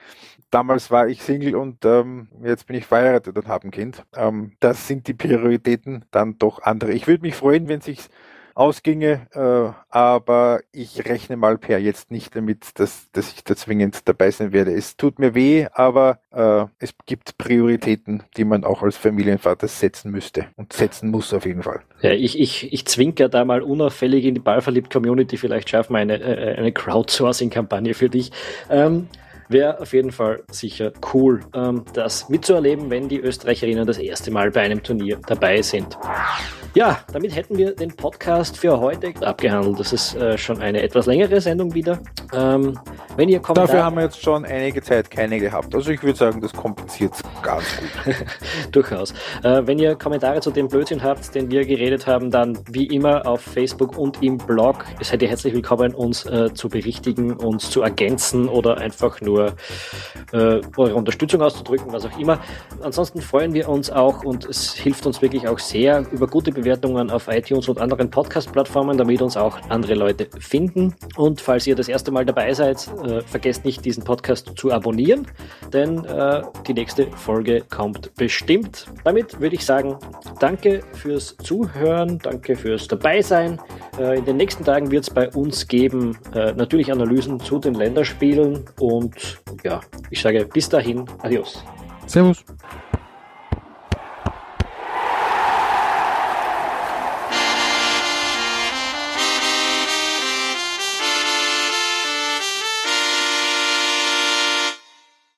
damals war ich Single und ähm, jetzt bin ich verheiratet und habe ein Kind. Ähm, das sind die Prioritäten dann doch andere. Ich würde mich freuen, wenn sich ausginge, äh, aber ich rechne mal per jetzt nicht damit, dass, dass ich da zwingend dabei sein werde. Es tut mir weh, aber äh, es gibt Prioritäten, die man auch als Familienvater setzen müsste und setzen muss auf jeden Fall. Ja, ich, ich, ich zwinker da mal unauffällig in die Ballverliebt-Community, vielleicht schaffen wir eine, äh, eine Crowdsourcing-Kampagne für dich. Ähm, Wäre auf jeden Fall sicher cool, ähm, das mitzuerleben, wenn die Österreicherinnen das erste Mal bei einem Turnier dabei sind. Ja, damit hätten wir den Podcast für heute abgehandelt. Das ist äh, schon eine etwas längere Sendung wieder. Ähm, wenn ihr Kommentare Dafür haben wir jetzt schon einige Zeit keine gehabt. Also ich würde sagen, das kompensiert ganz gut. Durchaus. Äh, wenn ihr Kommentare zu dem Blödsinn habt, den wir geredet haben, dann wie immer auf Facebook und im Blog. Seid ihr herzlich willkommen, uns äh, zu berichtigen, uns zu ergänzen oder einfach nur äh, eure Unterstützung auszudrücken, was auch immer. Ansonsten freuen wir uns auch und es hilft uns wirklich auch sehr über gute Bewertungen auf iTunes und anderen Podcast-Plattformen, damit uns auch andere Leute finden. Und falls ihr das erste Mal dabei seid, äh, vergesst nicht, diesen Podcast zu abonnieren, denn äh, die nächste Folge kommt bestimmt. Damit würde ich sagen, danke fürs Zuhören, danke fürs Dabeisein. Äh, in den nächsten Tagen wird es bei uns geben äh, natürlich Analysen zu den Länderspielen und ja, ich sage bis dahin, adios. Servus.